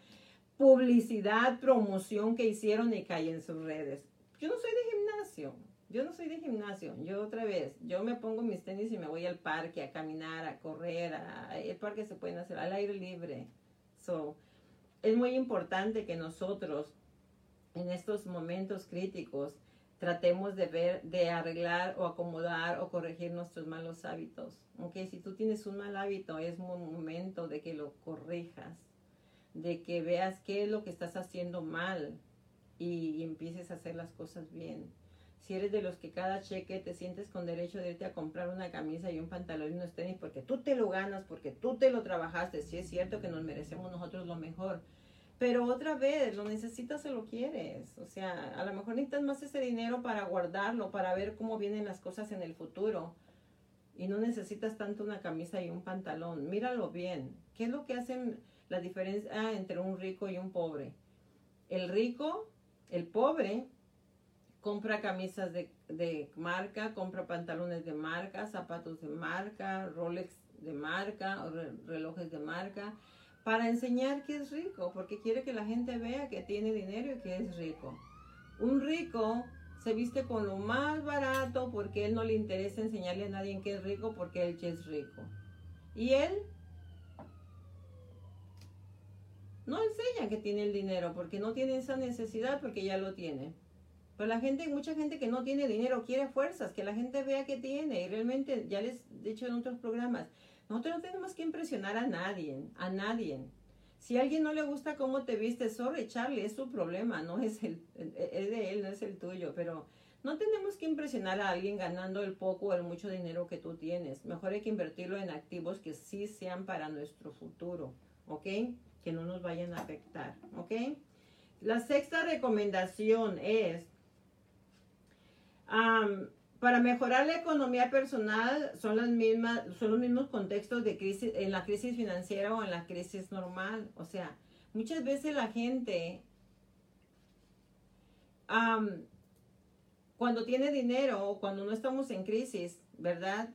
publicidad, promoción que hicieron y caí en sus redes. Yo no soy de gimnasio, yo no soy de gimnasio. Yo otra vez, yo me pongo mis tenis y me voy al parque a caminar, a correr. A, el parque se pueden hacer al aire libre. So, es muy importante que nosotros en estos momentos críticos tratemos de ver, de arreglar o acomodar o corregir nuestros malos hábitos. Ok, si tú tienes un mal hábito, es un momento de que lo corrijas, de que veas qué es lo que estás haciendo mal y, empieces a hacer las cosas bien. Si eres de los que cada cheque te sientes con derecho de irte a comprar una camisa y un pantalón y unos tenis porque tú te lo ganas, porque tú te lo trabajaste, si es cierto que nos merecemos nosotros lo mejor pero otra vez, lo necesitas o lo quieres. O sea, a lo mejor necesitas más ese dinero para guardarlo, para ver cómo vienen las cosas en el futuro. Y no necesitas tanto una camisa y un pantalón. Míralo bien. ¿Qué es lo que hacen la diferencia entre un rico y un pobre? El rico, el pobre, compra camisas de, marca, compra pantalones de marca, zapatos de marca, Rolex de marca, relojes de marca para enseñar que es rico, porque quiere que la gente vea que tiene dinero y que es rico. Un rico se viste con lo más barato porque él no le interesa enseñarle a nadie que es rico porque él es rico. Y él no enseña que tiene el dinero porque no tiene esa necesidad porque ya lo tiene. Pero la gente, mucha gente que no tiene dinero quiere fuerzas, que la gente vea que tiene. Y realmente, ya les he dicho en otros programas, nosotros no tenemos que impresionar a nadie, a nadie. Si a alguien no le gusta cómo te viste, sorry, Charlie, es su problema, no es, el, es de él, no es el tuyo, pero no tenemos que impresionar a alguien ganando el poco o el mucho dinero que tú tienes. Mejor hay que invertirlo en activos que sí sean para nuestro futuro, ¿ok? Que no nos vayan a afectar, ¿ok? La sexta recomendación es, para mejorar la economía personal son las mismas, son los mismos contextos de crisis, en la crisis financiera o en la crisis normal. O sea, muchas veces la gente, cuando tiene dinero o cuando no estamos en crisis, ¿verdad?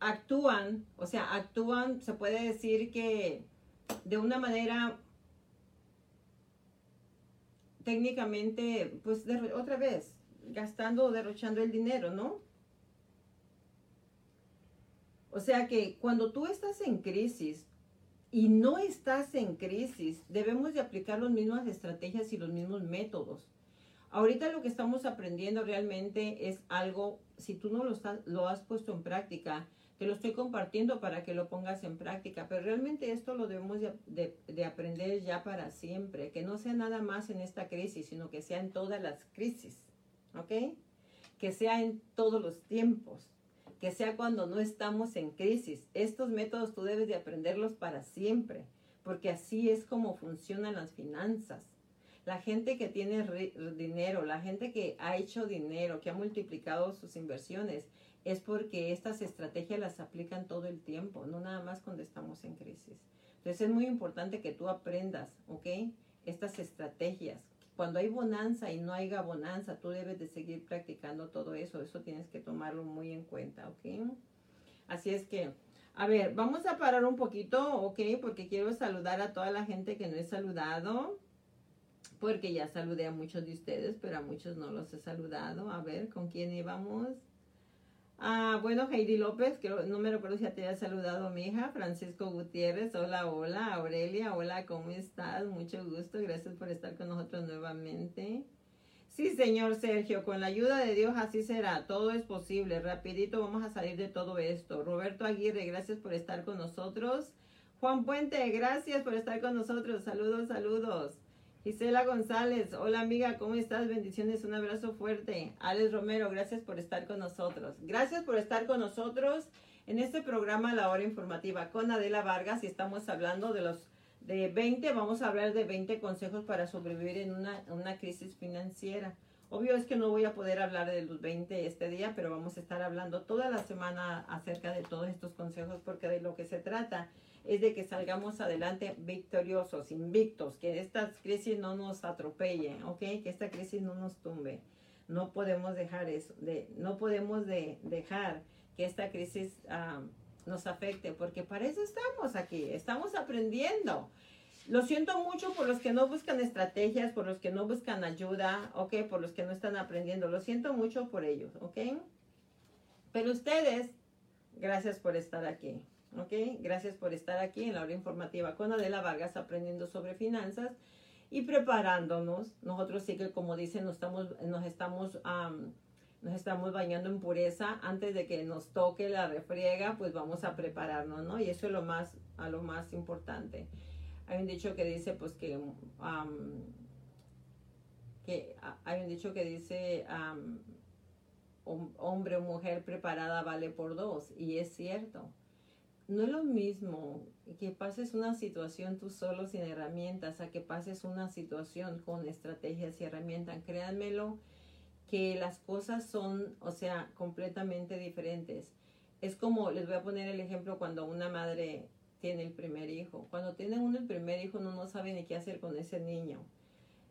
Actúan, o sea, actúan, se puede decir que de una manera técnicamente, pues otra vez, gastando o derrochando el dinero, ¿no? O sea que cuando tú estás en crisis y no estás en crisis, debemos de aplicar las mismas estrategias y los mismos métodos. Ahorita lo que estamos aprendiendo realmente es algo, si tú no lo, has puesto en práctica, te lo estoy compartiendo para que lo pongas en práctica, pero realmente esto lo debemos de, aprender ya para siempre, que no sea nada más en esta crisis, sino que sea en todas las crisis, ¿ok? Que sea en todos los tiempos, que sea cuando no estamos en crisis. Estos métodos tú debes de aprenderlos para siempre, porque así es como funcionan las finanzas. La gente que tiene dinero, la gente que ha hecho dinero, que ha multiplicado sus inversiones, es porque estas estrategias las aplican todo el tiempo, no nada más cuando estamos en crisis. Entonces es muy importante que tú aprendas, ¿ok? Estas estrategias. Cuando hay bonanza y no haya bonanza, tú debes de seguir practicando todo eso. Eso tienes que tomarlo muy en cuenta, ¿ok? Así es que, a ver, vamos a parar un poquito, ¿ok? Porque quiero saludar a toda la gente que no he saludado. Porque ya saludé a muchos de ustedes, pero a muchos no los he saludado. A ver, ¿con quién íbamos? Ah, bueno, Heidi López, no me recuerdo si ya te había saludado mi hija, Francisco Gutiérrez, hola, hola, Aurelia, hola, ¿cómo estás? Mucho gusto, gracias por estar con nosotros nuevamente. Sí, señor Sergio, con la ayuda de Dios así será, todo es posible, rapidito vamos a salir de todo esto. Roberto Aguirre, gracias por estar con nosotros. Juan Puente, gracias por estar con nosotros. Saludos, saludos. Gisela González, hola amiga, ¿cómo estás? Bendiciones, un abrazo fuerte. Alex Romero, gracias por estar con nosotros. Gracias por estar con nosotros en este programa La Hora Informativa con Adela Vargas y estamos hablando de los de 20, vamos a hablar de 20 consejos para sobrevivir en una, una crisis financiera. Obvio es que no voy a poder hablar de los 20 este día, pero vamos a estar hablando toda la semana acerca de todos estos consejos porque de lo que se trata es de que salgamos adelante victoriosos, invictos, que esta crisis no nos atropelle, ¿ok? Que esta crisis no nos tumbe. No podemos dejar eso, de, no podemos de, dejar que esta crisis ah, nos afecte, porque para eso estamos aquí, estamos aprendiendo. Lo siento mucho por los que no buscan estrategias, por los que no buscan ayuda, ¿ok? Por los que no están aprendiendo. Lo siento mucho por ellos, ¿ok? Pero ustedes, gracias por estar aquí, ¿ok? Gracias por estar aquí en la hora informativa con Adela Vargas aprendiendo sobre finanzas y preparándonos. Nosotros sí que, como dicen, nos estamos, nos estamos nos estamos bañando en pureza antes de que nos toque la refriega, pues vamos a prepararnos, ¿no? Y eso es lo más, a lo más importante. Hay un dicho que dice, pues que, que hay un dicho que dice, hombre o mujer preparada vale por dos, y es cierto. No es lo mismo que pases una situación tú solo sin herramientas a que pases una situación con estrategias y herramientas. Créanmelo, que las cosas son, o sea, completamente diferentes. Es como, les voy a poner el ejemplo cuando una madre tiene el primer hijo. Cuando tiene uno el primer hijo, uno no sabe ni qué hacer con ese niño.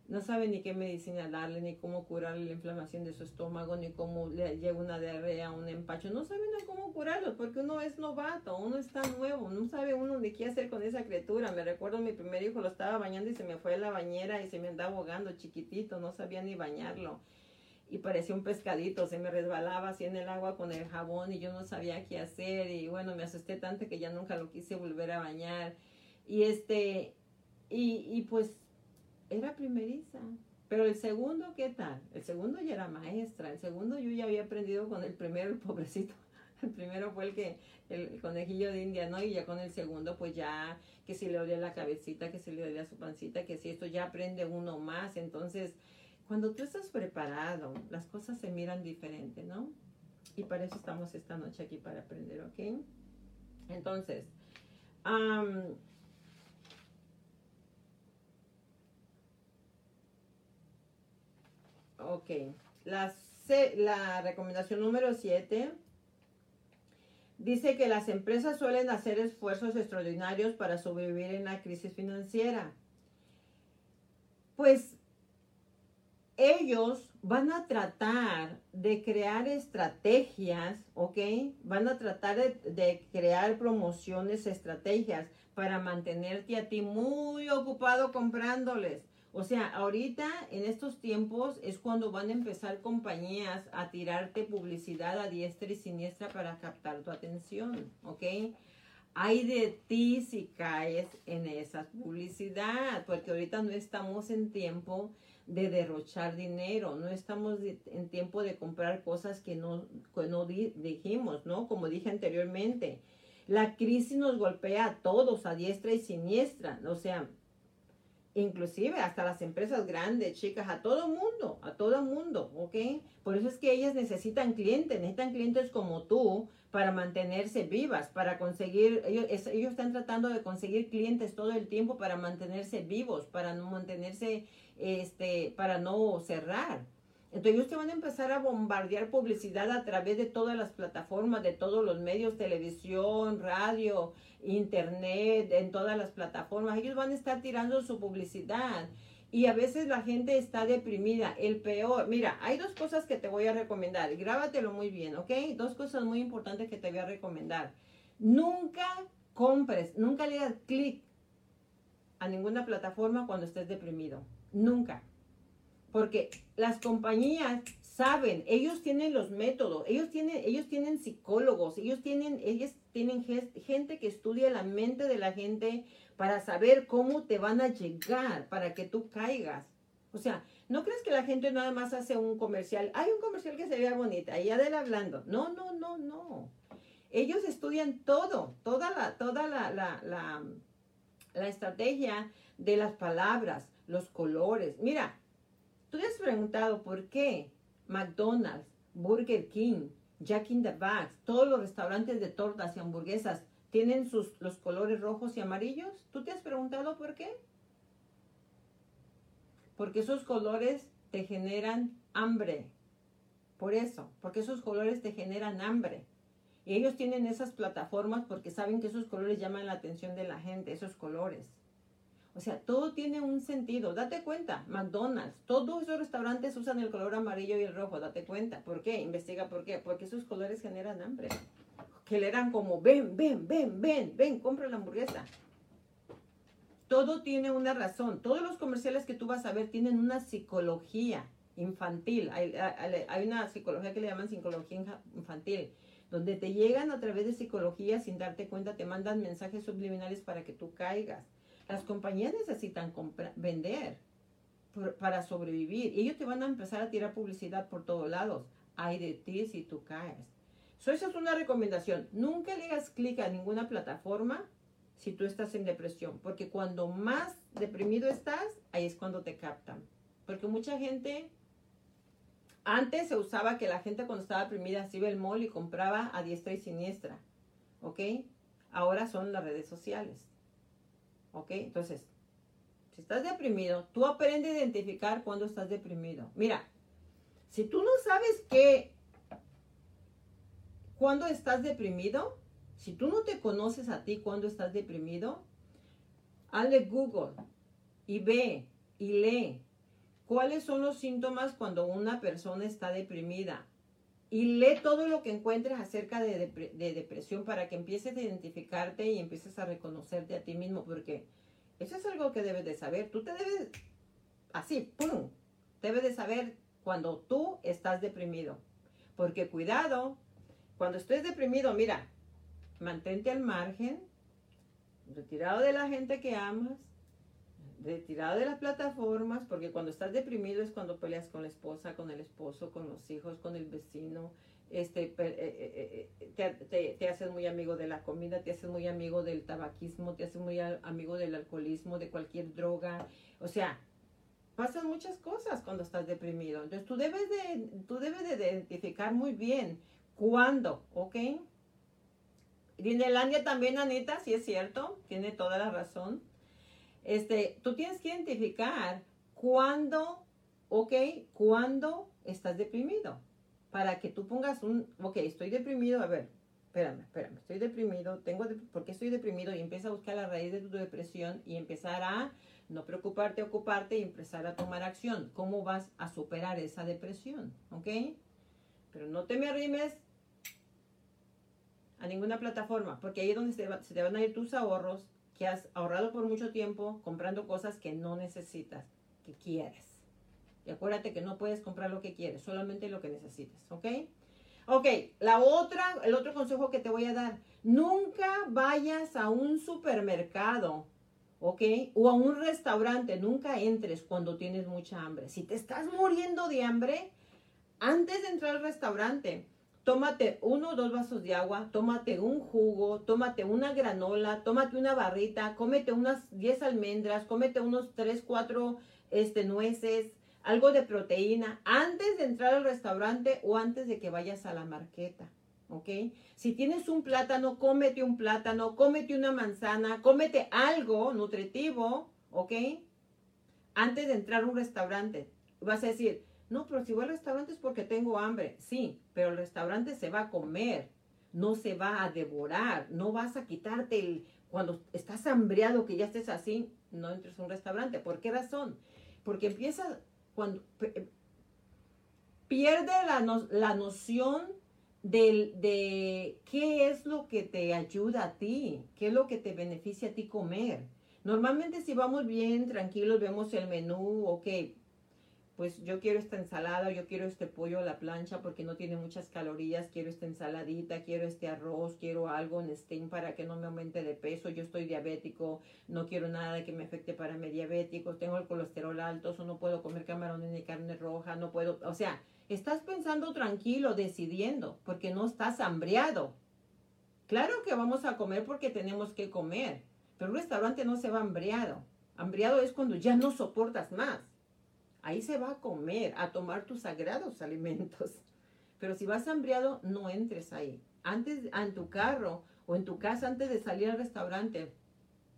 No sabe ni qué medicina darle, ni cómo curarle la inflamación de su estómago, ni cómo le llega una diarrea, un empacho. No sabe ni cómo curarlo, porque uno es novato, uno está nuevo, no sabe uno ni qué hacer con esa criatura. Me recuerdo mi primer hijo lo estaba bañando y se me fue a la bañera y se me andaba ahogando chiquitito, no sabía ni bañarlo y parecía un pescadito, se me resbalaba así en el agua con el jabón y yo no sabía qué hacer y bueno, me asusté tanto que ya nunca lo quise volver a bañar y este, y, y pues era primeriza. Pero el segundo, ¿qué tal? El segundo ya era maestra, el segundo yo ya había aprendido con el primero, el pobrecito. El primero fue el que, el conejillo de India, ¿no? Y ya con el segundo, pues ya, que si le olía la cabecita, que si le olía su pancita, que si esto ya aprende uno más. Entonces, cuando tú estás preparado, las cosas se miran diferente, ¿no? Y para eso estamos esta noche aquí para aprender, ¿ok? Entonces, ok, la, la recomendación número 7 dice que las empresas suelen hacer esfuerzos extraordinarios para sobrevivir en la crisis financiera. Pues ellos van a tratar de crear estrategias, ¿ok? Van a tratar de, crear promociones, estrategias para mantenerte a ti muy ocupado comprándoles. O sea, ahorita en estos tiempos es cuando van a empezar compañías a tirarte publicidad a diestra y siniestra para captar tu atención, ¿ok? Hay de ti si caes en esa publicidad, porque ahorita no estamos en tiempo de derrochar dinero, no estamos en tiempo de comprar cosas que no, no dijimos, ¿no? Como dije anteriormente, la crisis nos golpea a todos, a diestra y siniestra, o sea, inclusive hasta las empresas grandes, chicas, a todo mundo, a todo mundo, ¿ok? Por eso es que ellas necesitan clientes, necesitan clientes como tú para mantenerse vivas, para conseguir, ellos, ellos están tratando de conseguir clientes todo el tiempo para mantenerse vivos, para no mantenerse este, para no cerrar. Entonces ellos te van a empezar a bombardear publicidad a través de todas las plataformas, de todos los medios, televisión, radio, internet, en todas las plataformas. Ellos van a estar tirando su publicidad. Y a veces la gente está deprimida. El peor, mira, hay dos cosas que te voy a recomendar. Grábatelo muy bien, ¿ok? Dos cosas muy importantes que te voy a recomendar. Nunca compres, nunca le das clic a ninguna plataforma cuando estés deprimido. Nunca. Porque las compañías saben, ellos tienen los métodos, ellos tienen, ellos tienen psicólogos, ellos tienen, ellos tienen gente que estudia la mente de la gente para saber cómo te van a llegar para que tú caigas. O sea, no crees que la gente nada más hace un comercial. Hay un comercial que se vea bonita, y Adela hablando. No, no, no, no. Ellos estudian todo, toda la, toda la, la, la, la estrategia de las palabras, los colores. Mira, tú te has preguntado por qué McDonald's, Burger King, Jack in the Box, todos los restaurantes de tortas y hamburguesas tienen sus, los colores rojos y amarillos. ¿Tú te has preguntado por qué? Porque esos colores te generan hambre. Por eso, porque esos colores te generan hambre. Y ellos tienen esas plataformas porque saben que esos colores llaman la atención de la gente, esos colores. O sea, todo tiene un sentido. Date cuenta, McDonald's, todos esos restaurantes usan el color amarillo y el rojo. Date cuenta. ¿Por qué? Investiga por qué. Porque esos colores generan hambre. Que le eran como, ven, ven, ven, ven, ven, compra la hamburguesa. Todo tiene una razón. Todos los comerciales que tú vas a ver tienen una psicología infantil. Hay, una psicología que le llaman psicología infantil, donde te llegan a través de psicología sin darte cuenta, te mandan mensajes subliminales para que tú caigas. Las compañías necesitan vender para sobrevivir. Y ellos te van a empezar a tirar publicidad por todos lados. Hay de ti si tú caes. So, esa es una recomendación. Nunca le hagas clic a ninguna plataforma si tú estás en depresión. Porque cuando más deprimido estás, ahí es cuando te captan. Porque mucha gente antes se usaba que la gente cuando estaba deprimida se iba al mall y compraba a diestra y siniestra. ¿Ok? Ahora son las redes sociales. ¿Ok? Entonces, si estás deprimido, tú aprendes a identificar cuando estás deprimido. Mira, si tú no sabes qué, cuando estás deprimido, si tú no te conoces a ti cuando estás deprimido, hazle Google y ve y lee ¿Cuáles son los síntomas cuando una persona está deprimida? Y lee todo lo que encuentres acerca de, depresión para que empieces a identificarte y empieces a reconocerte a ti mismo, porque eso es algo que debes de saber. Tú te debes, así, ¡pum! Debes de saber cuando tú estás deprimido. Porque cuidado, cuando estés deprimido, mira, mantente al margen, retirado de la gente que amas, retirado de las plataformas, porque cuando estás deprimido es cuando peleas con la esposa, con el esposo, con los hijos, con el vecino, este, eh, eh, eh, te, haces muy amigo de la comida, te haces muy amigo del tabaquismo, te haces muy amigo del alcoholismo, de cualquier droga, o sea, pasan muchas cosas cuando estás deprimido. Entonces tú debes de, tú debes de identificar muy bien cuándo, ¿ok? Dinelandia también, Anita, sí es cierto, tiene toda la razón este, tú tienes que identificar cuándo, ok, cuándo estás deprimido. Para que tú pongas un, ok, estoy deprimido, a ver, espérame, espérame, estoy deprimido, tengo, ¿por qué estoy deprimido? Y empieza a buscar la raíz de tu depresión y empezar a no preocuparte, ocuparte y empezar a tomar acción. ¿Cómo vas a superar esa depresión? ¿Ok? Pero no te me arrimes a ninguna plataforma, porque ahí es donde se te van a ir tus ahorros que has ahorrado por mucho tiempo comprando cosas que no necesitas, que quieres. Y acuérdate que no puedes comprar lo que quieres, solamente lo que necesitas, ¿ok? Ok, la otra, el otro consejo que te voy a dar, nunca vayas a un supermercado, ¿ok? O a un restaurante, nunca entres cuando tienes mucha hambre. Si te estás muriendo de hambre, antes de entrar al restaurante, tómate uno o dos vasos de agua, tómate un jugo, tómate una granola, tómate una barrita, cómete unas 10 almendras, cómete unos 3, 4 este, nueces, algo de proteína, antes de entrar al restaurante o antes de que vayas a la marqueta. ¿Ok? Si tienes un plátano, cómete un plátano, cómete una manzana, cómete algo nutritivo, ¿ok? Antes de entrar a un restaurante. Vas a decir, no, pero si voy al restaurante es porque tengo hambre. Sí, pero el restaurante se va a comer, no se va a devorar, no vas a quitarte el... Cuando estás hambriado, que ya estés así, no entres a un restaurante. ¿Por qué razón? Porque empieza cuando... Pierde la, la noción de, de qué es lo que te ayuda a ti, qué es lo que te beneficia a ti comer. Normalmente si vamos bien, tranquilos, vemos el menú, ok, pues yo quiero esta ensalada, yo quiero este pollo a la plancha porque no tiene muchas calorías, quiero esta ensaladita, quiero este arroz, quiero algo en steam para que no me aumente de peso, yo estoy diabético, no quiero nada que me afecte para mi diabético, tengo el colesterol alto, o no puedo comer camarones ni carne roja, no puedo, o sea, estás pensando tranquilo, decidiendo, porque no estás hambriado. Claro que vamos a comer porque tenemos que comer, pero un restaurante no se va hambriado. Hambriado es cuando ya no soportas más. Ahí se va a comer, a tomar tus sagrados alimentos. Pero si vas hambriado, no entres ahí. Antes, en tu carro o en tu casa, antes de salir al restaurante,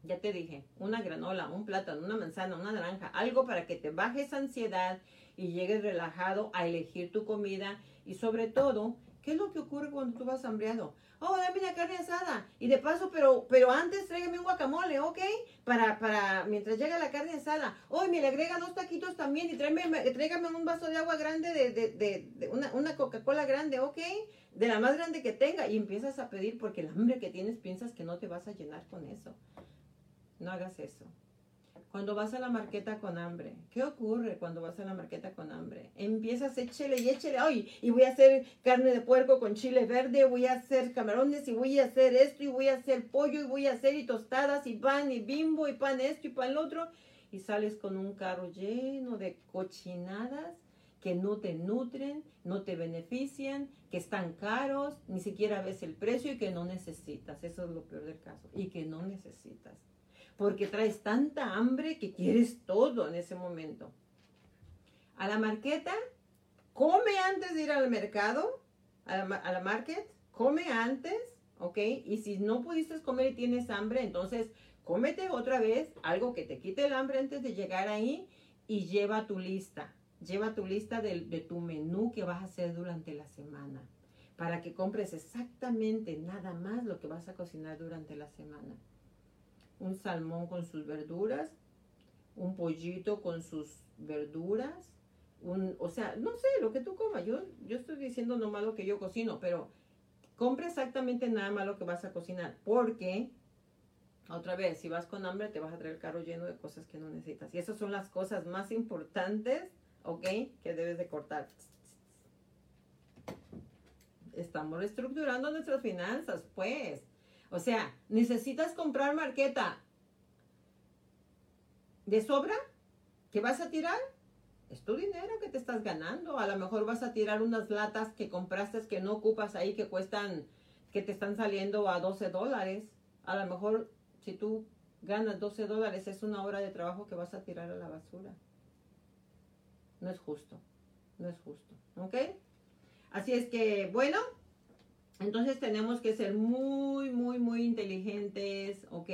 ya te dije, una granola, un plátano, una manzana, una naranja, algo para que te baje esa ansiedad y llegues relajado a elegir tu comida. Y sobre todo, ¿qué es lo que ocurre cuando tú vas hambriado? oh, dame una carne asada. Y de paso, pero, pero antes tráigame un guacamole, ¿ok? Para, para, mientras llega la carne asada. Oh, me le agrega dos taquitos también y tráigame, tráigame un vaso de agua grande de, de, de, una, una Coca-Cola grande, ¿ok? De la más grande que tenga. Y empiezas a pedir porque el hambre que tienes piensas que no te vas a llenar con eso. No hagas eso. Cuando vas a la marqueta con hambre, ¿qué ocurre cuando vas a la marqueta con hambre? Empiezas, échele y échele, ay, y voy a hacer carne de puerco con chile verde, voy a hacer camarones y voy a hacer esto y voy a hacer pollo y voy a hacer y tostadas y pan y bimbo y pan esto y pan lo otro. Y sales con un carro lleno de cochinadas que no te nutren, no te benefician, que están caros, ni siquiera ves el precio y que no necesitas. Eso es lo peor del caso. Y que no necesitas porque traes tanta hambre que quieres todo en ese momento. A la marqueta, come antes de ir al mercado, a la, market, come antes, ¿ok? Y si no pudiste comer y tienes hambre, entonces cómete otra vez algo que te quite el hambre antes de llegar ahí y lleva tu lista. Lleva tu lista de, tu menú que vas a hacer durante la semana para que compres exactamente nada más lo que vas a cocinar durante la semana un salmón con sus verduras, un pollito con sus verduras, un, o sea, no sé, lo que tú comas. Yo, yo estoy diciendo no lo que yo cocino, pero compra exactamente nada más lo que vas a cocinar, porque otra vez, si vas con hambre, te vas a traer el carro lleno de cosas que no necesitas. Y esas son las cosas más importantes, ¿ok? Que debes de cortar. Estamos reestructurando nuestras finanzas, pues. O sea, necesitas comprar marqueta de sobra que vas a tirar. Es tu dinero que te estás ganando. A lo mejor vas a tirar unas latas que compraste que no ocupas ahí, que cuestan, que te están saliendo a 12 dólares. A lo mejor si tú ganas 12 dólares es una hora de trabajo que vas a tirar a la basura. No es justo. No es justo. ¿Ok? Así es que, bueno, entonces tenemos que ser muy, muy, muy inteligentes, ¿ok?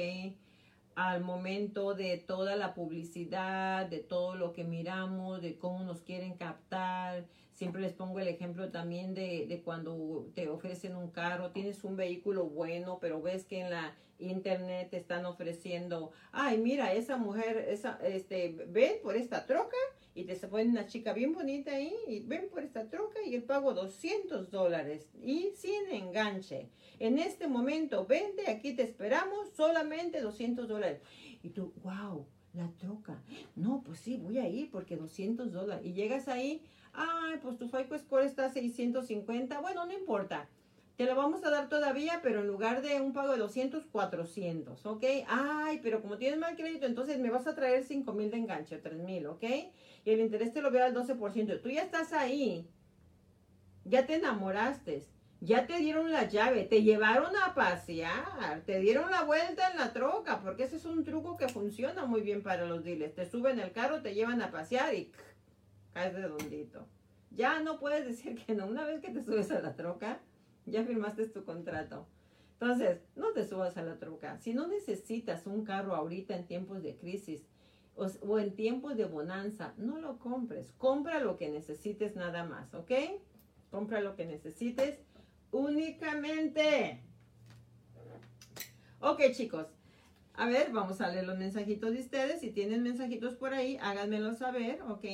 Al momento de toda la publicidad, de todo lo que miramos, de cómo nos quieren captar. Siempre les pongo el ejemplo también de, de cuando te ofrecen un carro, tienes un vehículo bueno, pero ves que en la internet te están ofreciendo, ay, mira, esa mujer, esa, este, ven por esta troca y te se ponen una chica bien bonita ahí y ven por esta troca y el pago 200 dólares y sin enganche. En este momento, vente, aquí te esperamos, solamente 200 dólares. Y tú, wow, la troca. No, pues sí, voy a ir porque 200 dólares. Y llegas ahí, ay, pues tu FICO Score está a 650. Bueno, no importa. Te lo vamos a dar todavía, pero en lugar de un pago de 200, 400, ¿ok? Ay, pero como tienes mal crédito, entonces me vas a traer 5 mil de enganche, 3 mil, ¿ok? Y el interés te lo veo al 12%. Tú ya estás ahí, ya te enamoraste, ya te dieron la llave, te llevaron a pasear, te dieron la vuelta en la troca, porque ese es un truco que funciona muy bien para los dealers. Te suben el carro, te llevan a pasear y caes redondito. Ya no puedes decir que no. Una vez que te subes a la troca, ya firmaste tu contrato. Entonces, no te subas a la troca. Si no necesitas un carro ahorita en tiempos de crisis o, en tiempos de bonanza, no lo compres. Compra lo que necesites nada más, ¿ok? Compra lo que necesites únicamente. Ok, chicos. A ver, vamos a leer los mensajitos de ustedes. Si tienen mensajitos por ahí, háganmelo saber, ¿ok?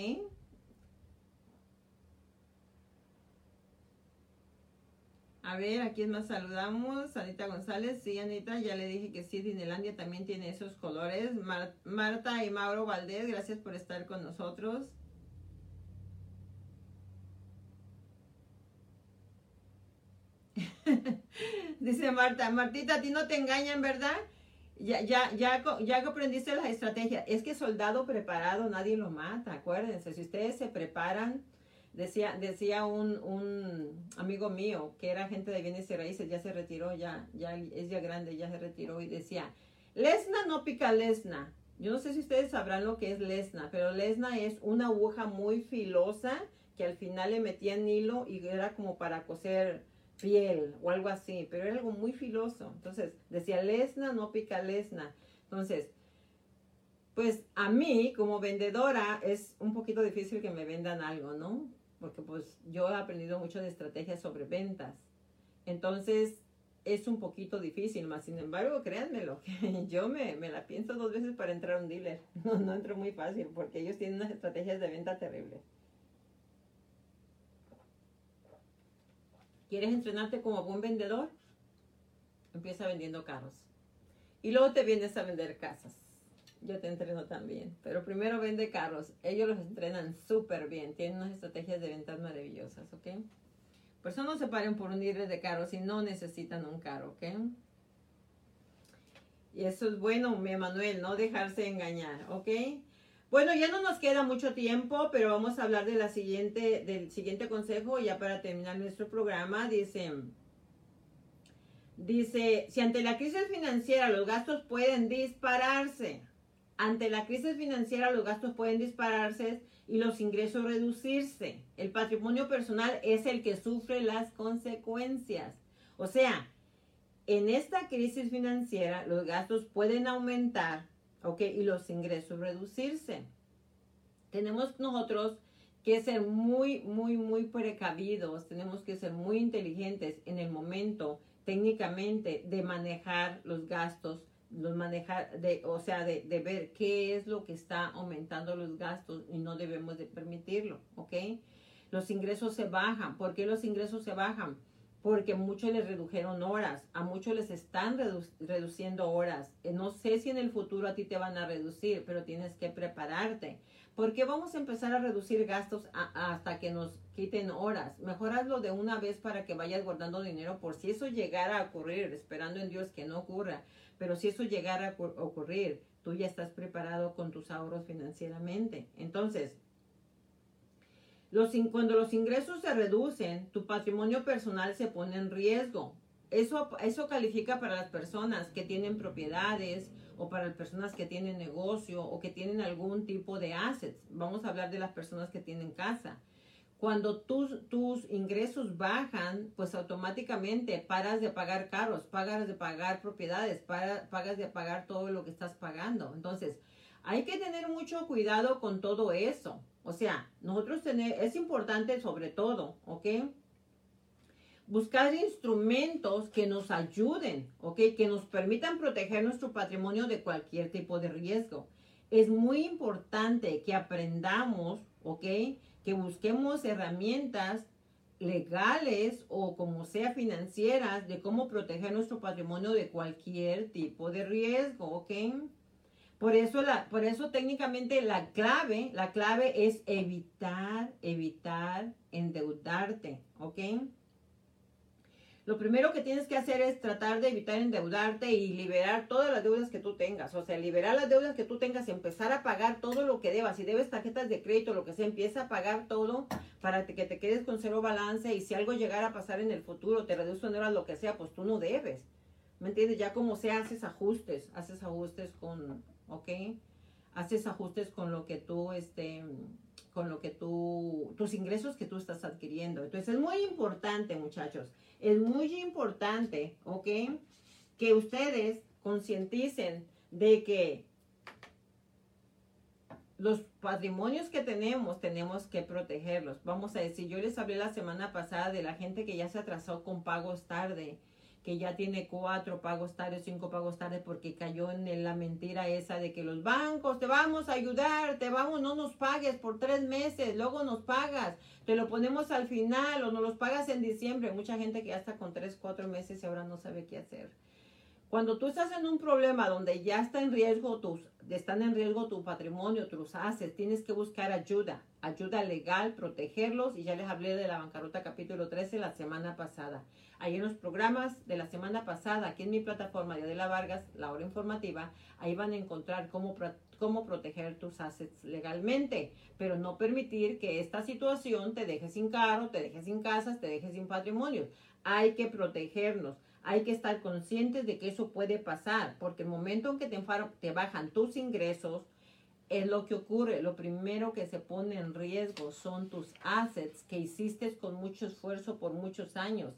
A ver, ¿a quién más saludamos? Anita González. Sí, Anita, ya le dije que sí, Dinelandia también tiene esos colores. Marta y Mauro Valdés, gracias por estar con nosotros. Dice Marta, Martita, a ti no te engañan, ¿verdad? Ya, ya, ya, aprendiste las estrategias. Es que soldado preparado nadie lo mata, acuérdense. Si ustedes se preparan Decía, decía un, un, amigo mío que era agente de bienes y raíces, ya se retiró, ya, ya es ya grande, ya se retiró y decía, lesna no pica lesna. Yo no sé si ustedes sabrán lo que es lesna, pero lesna es una aguja muy filosa que al final le metían hilo y era como para coser piel o algo así, pero era algo muy filoso. Entonces, decía lesna no pica lesna. Entonces, pues a mí como vendedora es un poquito difícil que me vendan algo, ¿no? Porque pues yo he aprendido mucho de estrategias sobre ventas. Entonces, es un poquito difícil, más sin embargo, créanmelo, que yo me, me, la pienso dos veces para entrar a un dealer. No, no entro muy fácil porque ellos tienen unas estrategias de venta terribles. ¿Quieres entrenarte como buen vendedor? Empieza vendiendo carros. Y luego te vienes a vender casas. Yo te entreno también. Pero primero vende carros. Ellos los entrenan súper bien. Tienen unas estrategias de ventas maravillosas, ¿ok? Por eso no se paren por un de carros si no necesitan un carro, ¿ok? Y eso es bueno, mi Emanuel, no dejarse engañar, ¿ok? Bueno, ya no nos queda mucho tiempo, pero vamos a hablar de la siguiente, del siguiente consejo ya para terminar nuestro programa. Dice, dice, si ante la crisis financiera los gastos pueden dispararse, ante la crisis financiera los gastos pueden dispararse, y los ingresos reducirse. El patrimonio personal es el que sufre las consecuencias. O sea, en esta crisis financiera los gastos pueden aumentar, ¿ok? Y los ingresos reducirse. Tenemos nosotros que ser muy, muy, muy precavidos, tenemos que ser muy inteligentes en el momento técnicamente de manejar los gastos los manejar, de, o sea, de, de, ver qué es lo que está aumentando los gastos y no debemos de permitirlo, ¿ok? Los ingresos se bajan. ¿Por qué los ingresos se bajan? Porque muchos les redujeron horas, a muchos les están reduciendo horas. Eh, no sé si en el futuro a ti te van a reducir, pero tienes que prepararte. ¿Por qué vamos a empezar a reducir gastos hasta que nos quiten horas? Mejor hazlo de una vez para que vayas guardando dinero por si eso llegara a ocurrir, esperando en Dios que no ocurra. Pero si eso llegara a ocurrir, tú ya estás preparado con tus ahorros financieramente. Entonces, cuando los ingresos se reducen, tu patrimonio personal se pone en riesgo. Eso, eso califica para las personas que tienen propiedades o para las personas que tienen negocio o que tienen algún tipo de assets. Vamos a hablar de las personas que tienen casa. Cuando tus, tus ingresos bajan, pues automáticamente paras de pagar carros, pagas de pagar propiedades, pagas de pagar todo lo que estás pagando. Entonces, hay que tener mucho cuidado con todo eso. O sea, nosotros tener, es importante sobre todo, ¿ok? Buscar instrumentos que nos ayuden, ¿ok? Que nos permitan proteger nuestro patrimonio de cualquier tipo de riesgo. Es muy importante que aprendamos, ¿ok? Que busquemos herramientas legales o como sea financieras de cómo proteger nuestro patrimonio de cualquier tipo de riesgo, ¿ok? Por eso, la, por eso técnicamente la clave, la clave es evitar, evitar endeudarte, ¿ok? Lo primero que tienes que hacer es tratar de evitar endeudarte y liberar todas las deudas que tú tengas. O sea, liberar las deudas que tú tengas, empezar a pagar todo lo que debas. Si debes tarjetas de crédito, lo que sea, empieza a pagar todo para que te quedes con cero balance. Y si algo llegara a pasar en el futuro, te reduce horas, lo que sea, pues tú no debes. ¿Me entiendes? Ya como sea, haces ajustes, haces ajustes con, ¿ok? Haces ajustes con lo que tú, este, con lo que tú, tus ingresos que tú estás adquiriendo. Entonces es muy importante, muchachos, es muy importante, ¿ok? Que ustedes concienticen de que los patrimonios que tenemos, tenemos que protegerlos. Vamos a decir, yo les hablé la semana pasada de la gente que ya se atrasó con pagos tarde que ya tiene cuatro pagos tardes, cinco pagos tardes, porque cayó en la mentira esa de que los bancos te vamos a ayudar, te vamos, no nos pagues por tres meses, luego nos pagas, te lo ponemos al final o nos los pagas en diciembre. Mucha gente que ya está con tres, cuatro meses y ahora no sabe qué hacer. Cuando tú estás en un problema donde ya está en riesgo tus, están en riesgo tu patrimonio, tus assets, tienes que buscar ayuda, ayuda legal, protegerlos. Y ya les hablé de la bancarrota capítulo 13 la semana pasada. Ahí en los programas de la semana pasada, aquí en mi plataforma de Adela Vargas, la hora informativa, ahí van a encontrar cómo, cómo proteger tus assets legalmente, pero no permitir que esta situación te deje sin carro, te deje sin casas, te deje sin patrimonio. Hay que protegernos. Hay que estar conscientes de que eso puede pasar, porque el momento en que te, bajan tus ingresos, es lo que ocurre. Lo primero que se pone en riesgo son tus assets que hiciste con mucho esfuerzo por muchos años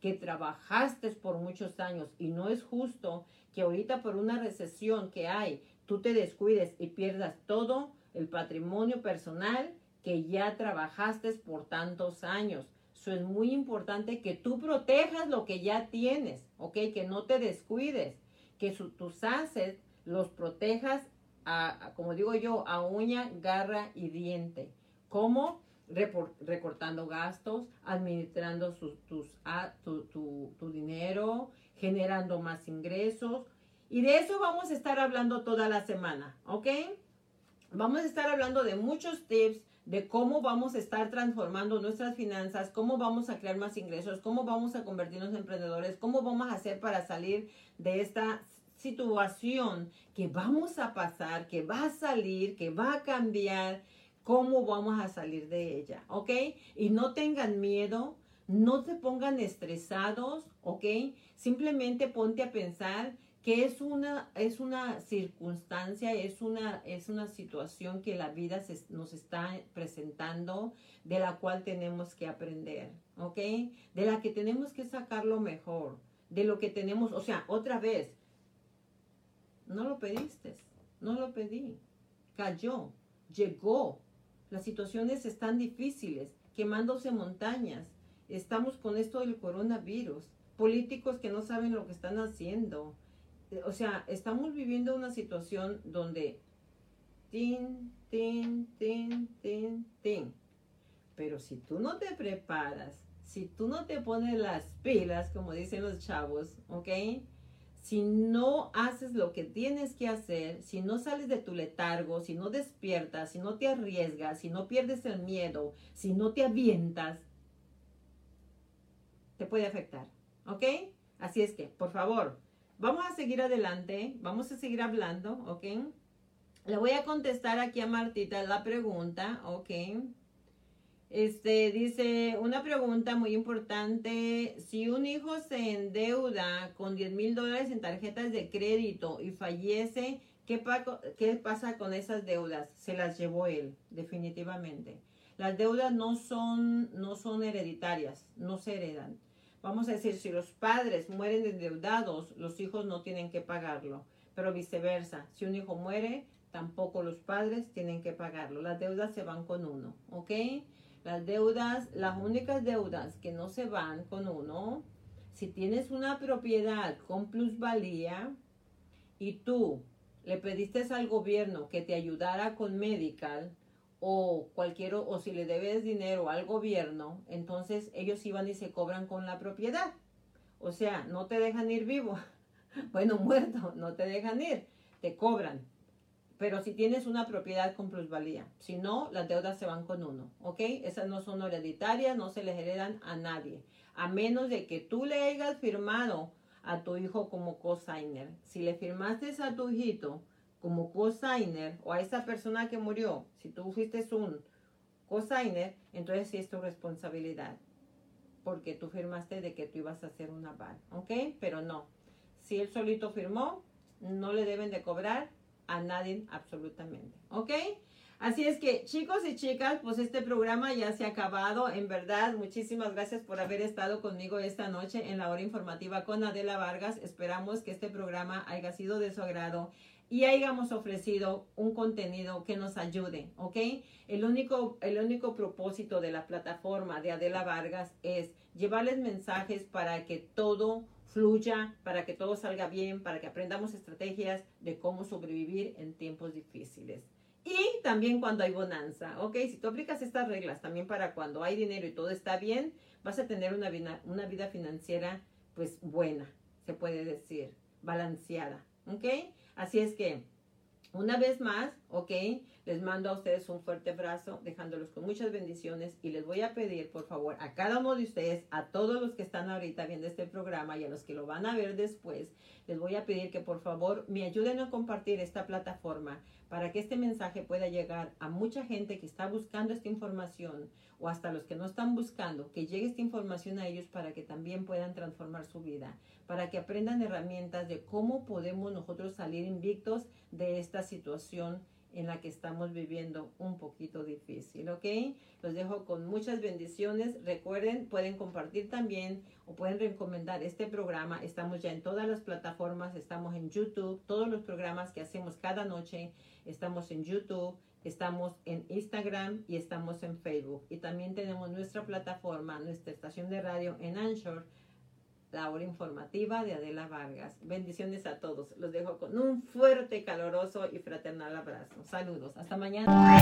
que trabajaste por muchos años y no es justo que ahorita por una recesión que hay, tú te descuides y pierdas todo el patrimonio personal que ya trabajaste por tantos años. Es muy importante que tú protejas lo que ya tienes, ¿ok? Que no te descuides, que tus assets los protejas, a, como digo yo, a uña, garra y diente. ¿Cómo? recortando gastos, administrando tu, tu, dinero, generando más ingresos. Y de eso vamos a estar hablando toda la semana, ¿ok? Vamos a estar hablando de muchos tips de cómo vamos a estar transformando nuestras finanzas, cómo vamos a crear más ingresos, cómo vamos a convertirnos en emprendedores, cómo vamos a hacer para salir de esta situación que vamos a pasar, que va a salir, que va a cambiar cómo vamos a salir de ella, ¿ok? Y no tengan miedo, no se pongan estresados, ¿ok? Simplemente ponte a pensar que es una, es una circunstancia, es una, es una situación que la vida nos está presentando, de la cual tenemos que aprender, ¿ok? De la que tenemos que sacar lo mejor, de lo que tenemos, o sea, otra vez, no lo pediste, no lo pedí, cayó, llegó, las situaciones están difíciles, quemándose montañas. Estamos con esto del coronavirus. Políticos que no saben lo que están haciendo. O sea, estamos viviendo una situación donde tin, tin, tin, tin, tin. Pero si tú no te preparas, si tú no te pones las pilas, como dicen los chavos, ¿ok? si no haces lo que tienes que hacer, si no sales de tu letargo, si no despiertas, si no te arriesgas, si no pierdes el miedo, si no te avientas, te puede afectar. ¿Ok? Así es que, por favor, vamos a seguir adelante, vamos a seguir hablando, ¿ok? Le voy a contestar aquí a Martita la pregunta, ¿ok? Este dice una pregunta muy importante. Si un hijo se endeuda con 10 mil dólares en tarjetas de crédito y fallece, ¿qué, ¿qué pasa con esas deudas? Se las llevó él, definitivamente. Las deudas no son, no son hereditarias, no se heredan. Vamos a decir, si los padres mueren endeudados, los hijos no tienen que pagarlo. Pero viceversa, si un hijo muere, tampoco los padres tienen que pagarlo. Las deudas se van con uno, ¿ok? Las deudas, las únicas deudas que no se van con uno, si tienes una propiedad con plusvalía y tú le pediste al gobierno que te ayudara con medical o cualquier o si le debes dinero al gobierno, entonces ellos iban y se cobran con la propiedad. O sea, no te dejan ir vivo. Bueno, muerto, no te dejan ir, te cobran pero si tienes una propiedad con plusvalía. Si no, las deudas se van con uno, ¿ok? Esas no son hereditarias, no se les heredan a nadie, a menos de que tú le hayas firmado a tu hijo como cosigner. Si le firmaste a tu hijito como cosigner o a esa persona que murió, si tú fuiste un cosigner, entonces sí es tu responsabilidad, porque tú firmaste de que tú ibas a hacer una aval, ¿ok? Pero no, si él solito firmó, no le deben de cobrar a nadie absolutamente. ¿Ok? Así es que chicos y chicas, pues este programa ya se ha acabado. En verdad, muchísimas gracias por haber estado conmigo esta noche en la hora informativa con Adela Vargas. Esperamos que este programa haya sido de su agrado y hayamos ofrecido un contenido que nos ayude, ¿ok? El único, el único propósito de la plataforma de Adela Vargas es llevarles mensajes para que todo fluya, para que todo salga bien, para que aprendamos estrategias de cómo sobrevivir en tiempos difíciles. Y también cuando hay bonanza, ¿ok? Si tú aplicas estas reglas también para cuando hay dinero y todo está bien, vas a tener una vida, una vida financiera pues buena, se puede decir. balanceada, ¿ok? Así es que, una vez más, ¿ok? Les mando a ustedes un fuerte abrazo, dejándolos con muchas bendiciones y les voy a pedir, por favor, a cada uno de ustedes, a todos los que están ahorita viendo este programa y a los que lo van a ver después, les voy a pedir que por favor me ayuden a compartir esta plataforma para que este mensaje pueda llegar a mucha gente que está buscando esta información o hasta los que no están buscando, que llegue esta información a ellos para que también puedan transformar su vida, para que aprendan herramientas de cómo podemos nosotros salir invictos de esta situación en la que estamos viviendo un poquito difícil, ¿ok? Los dejo con muchas bendiciones. Recuerden, pueden compartir también o pueden recomendar este programa. Estamos ya en todas las plataformas, estamos en YouTube, todos los programas que hacemos cada noche, estamos en YouTube, estamos en Instagram y estamos en Facebook. Y también tenemos nuestra plataforma, nuestra estación de radio en Anchor la hora informativa de Adela Vargas. Bendiciones a todos. Los dejo con un fuerte, caloroso y fraternal abrazo. Saludos. Hasta mañana.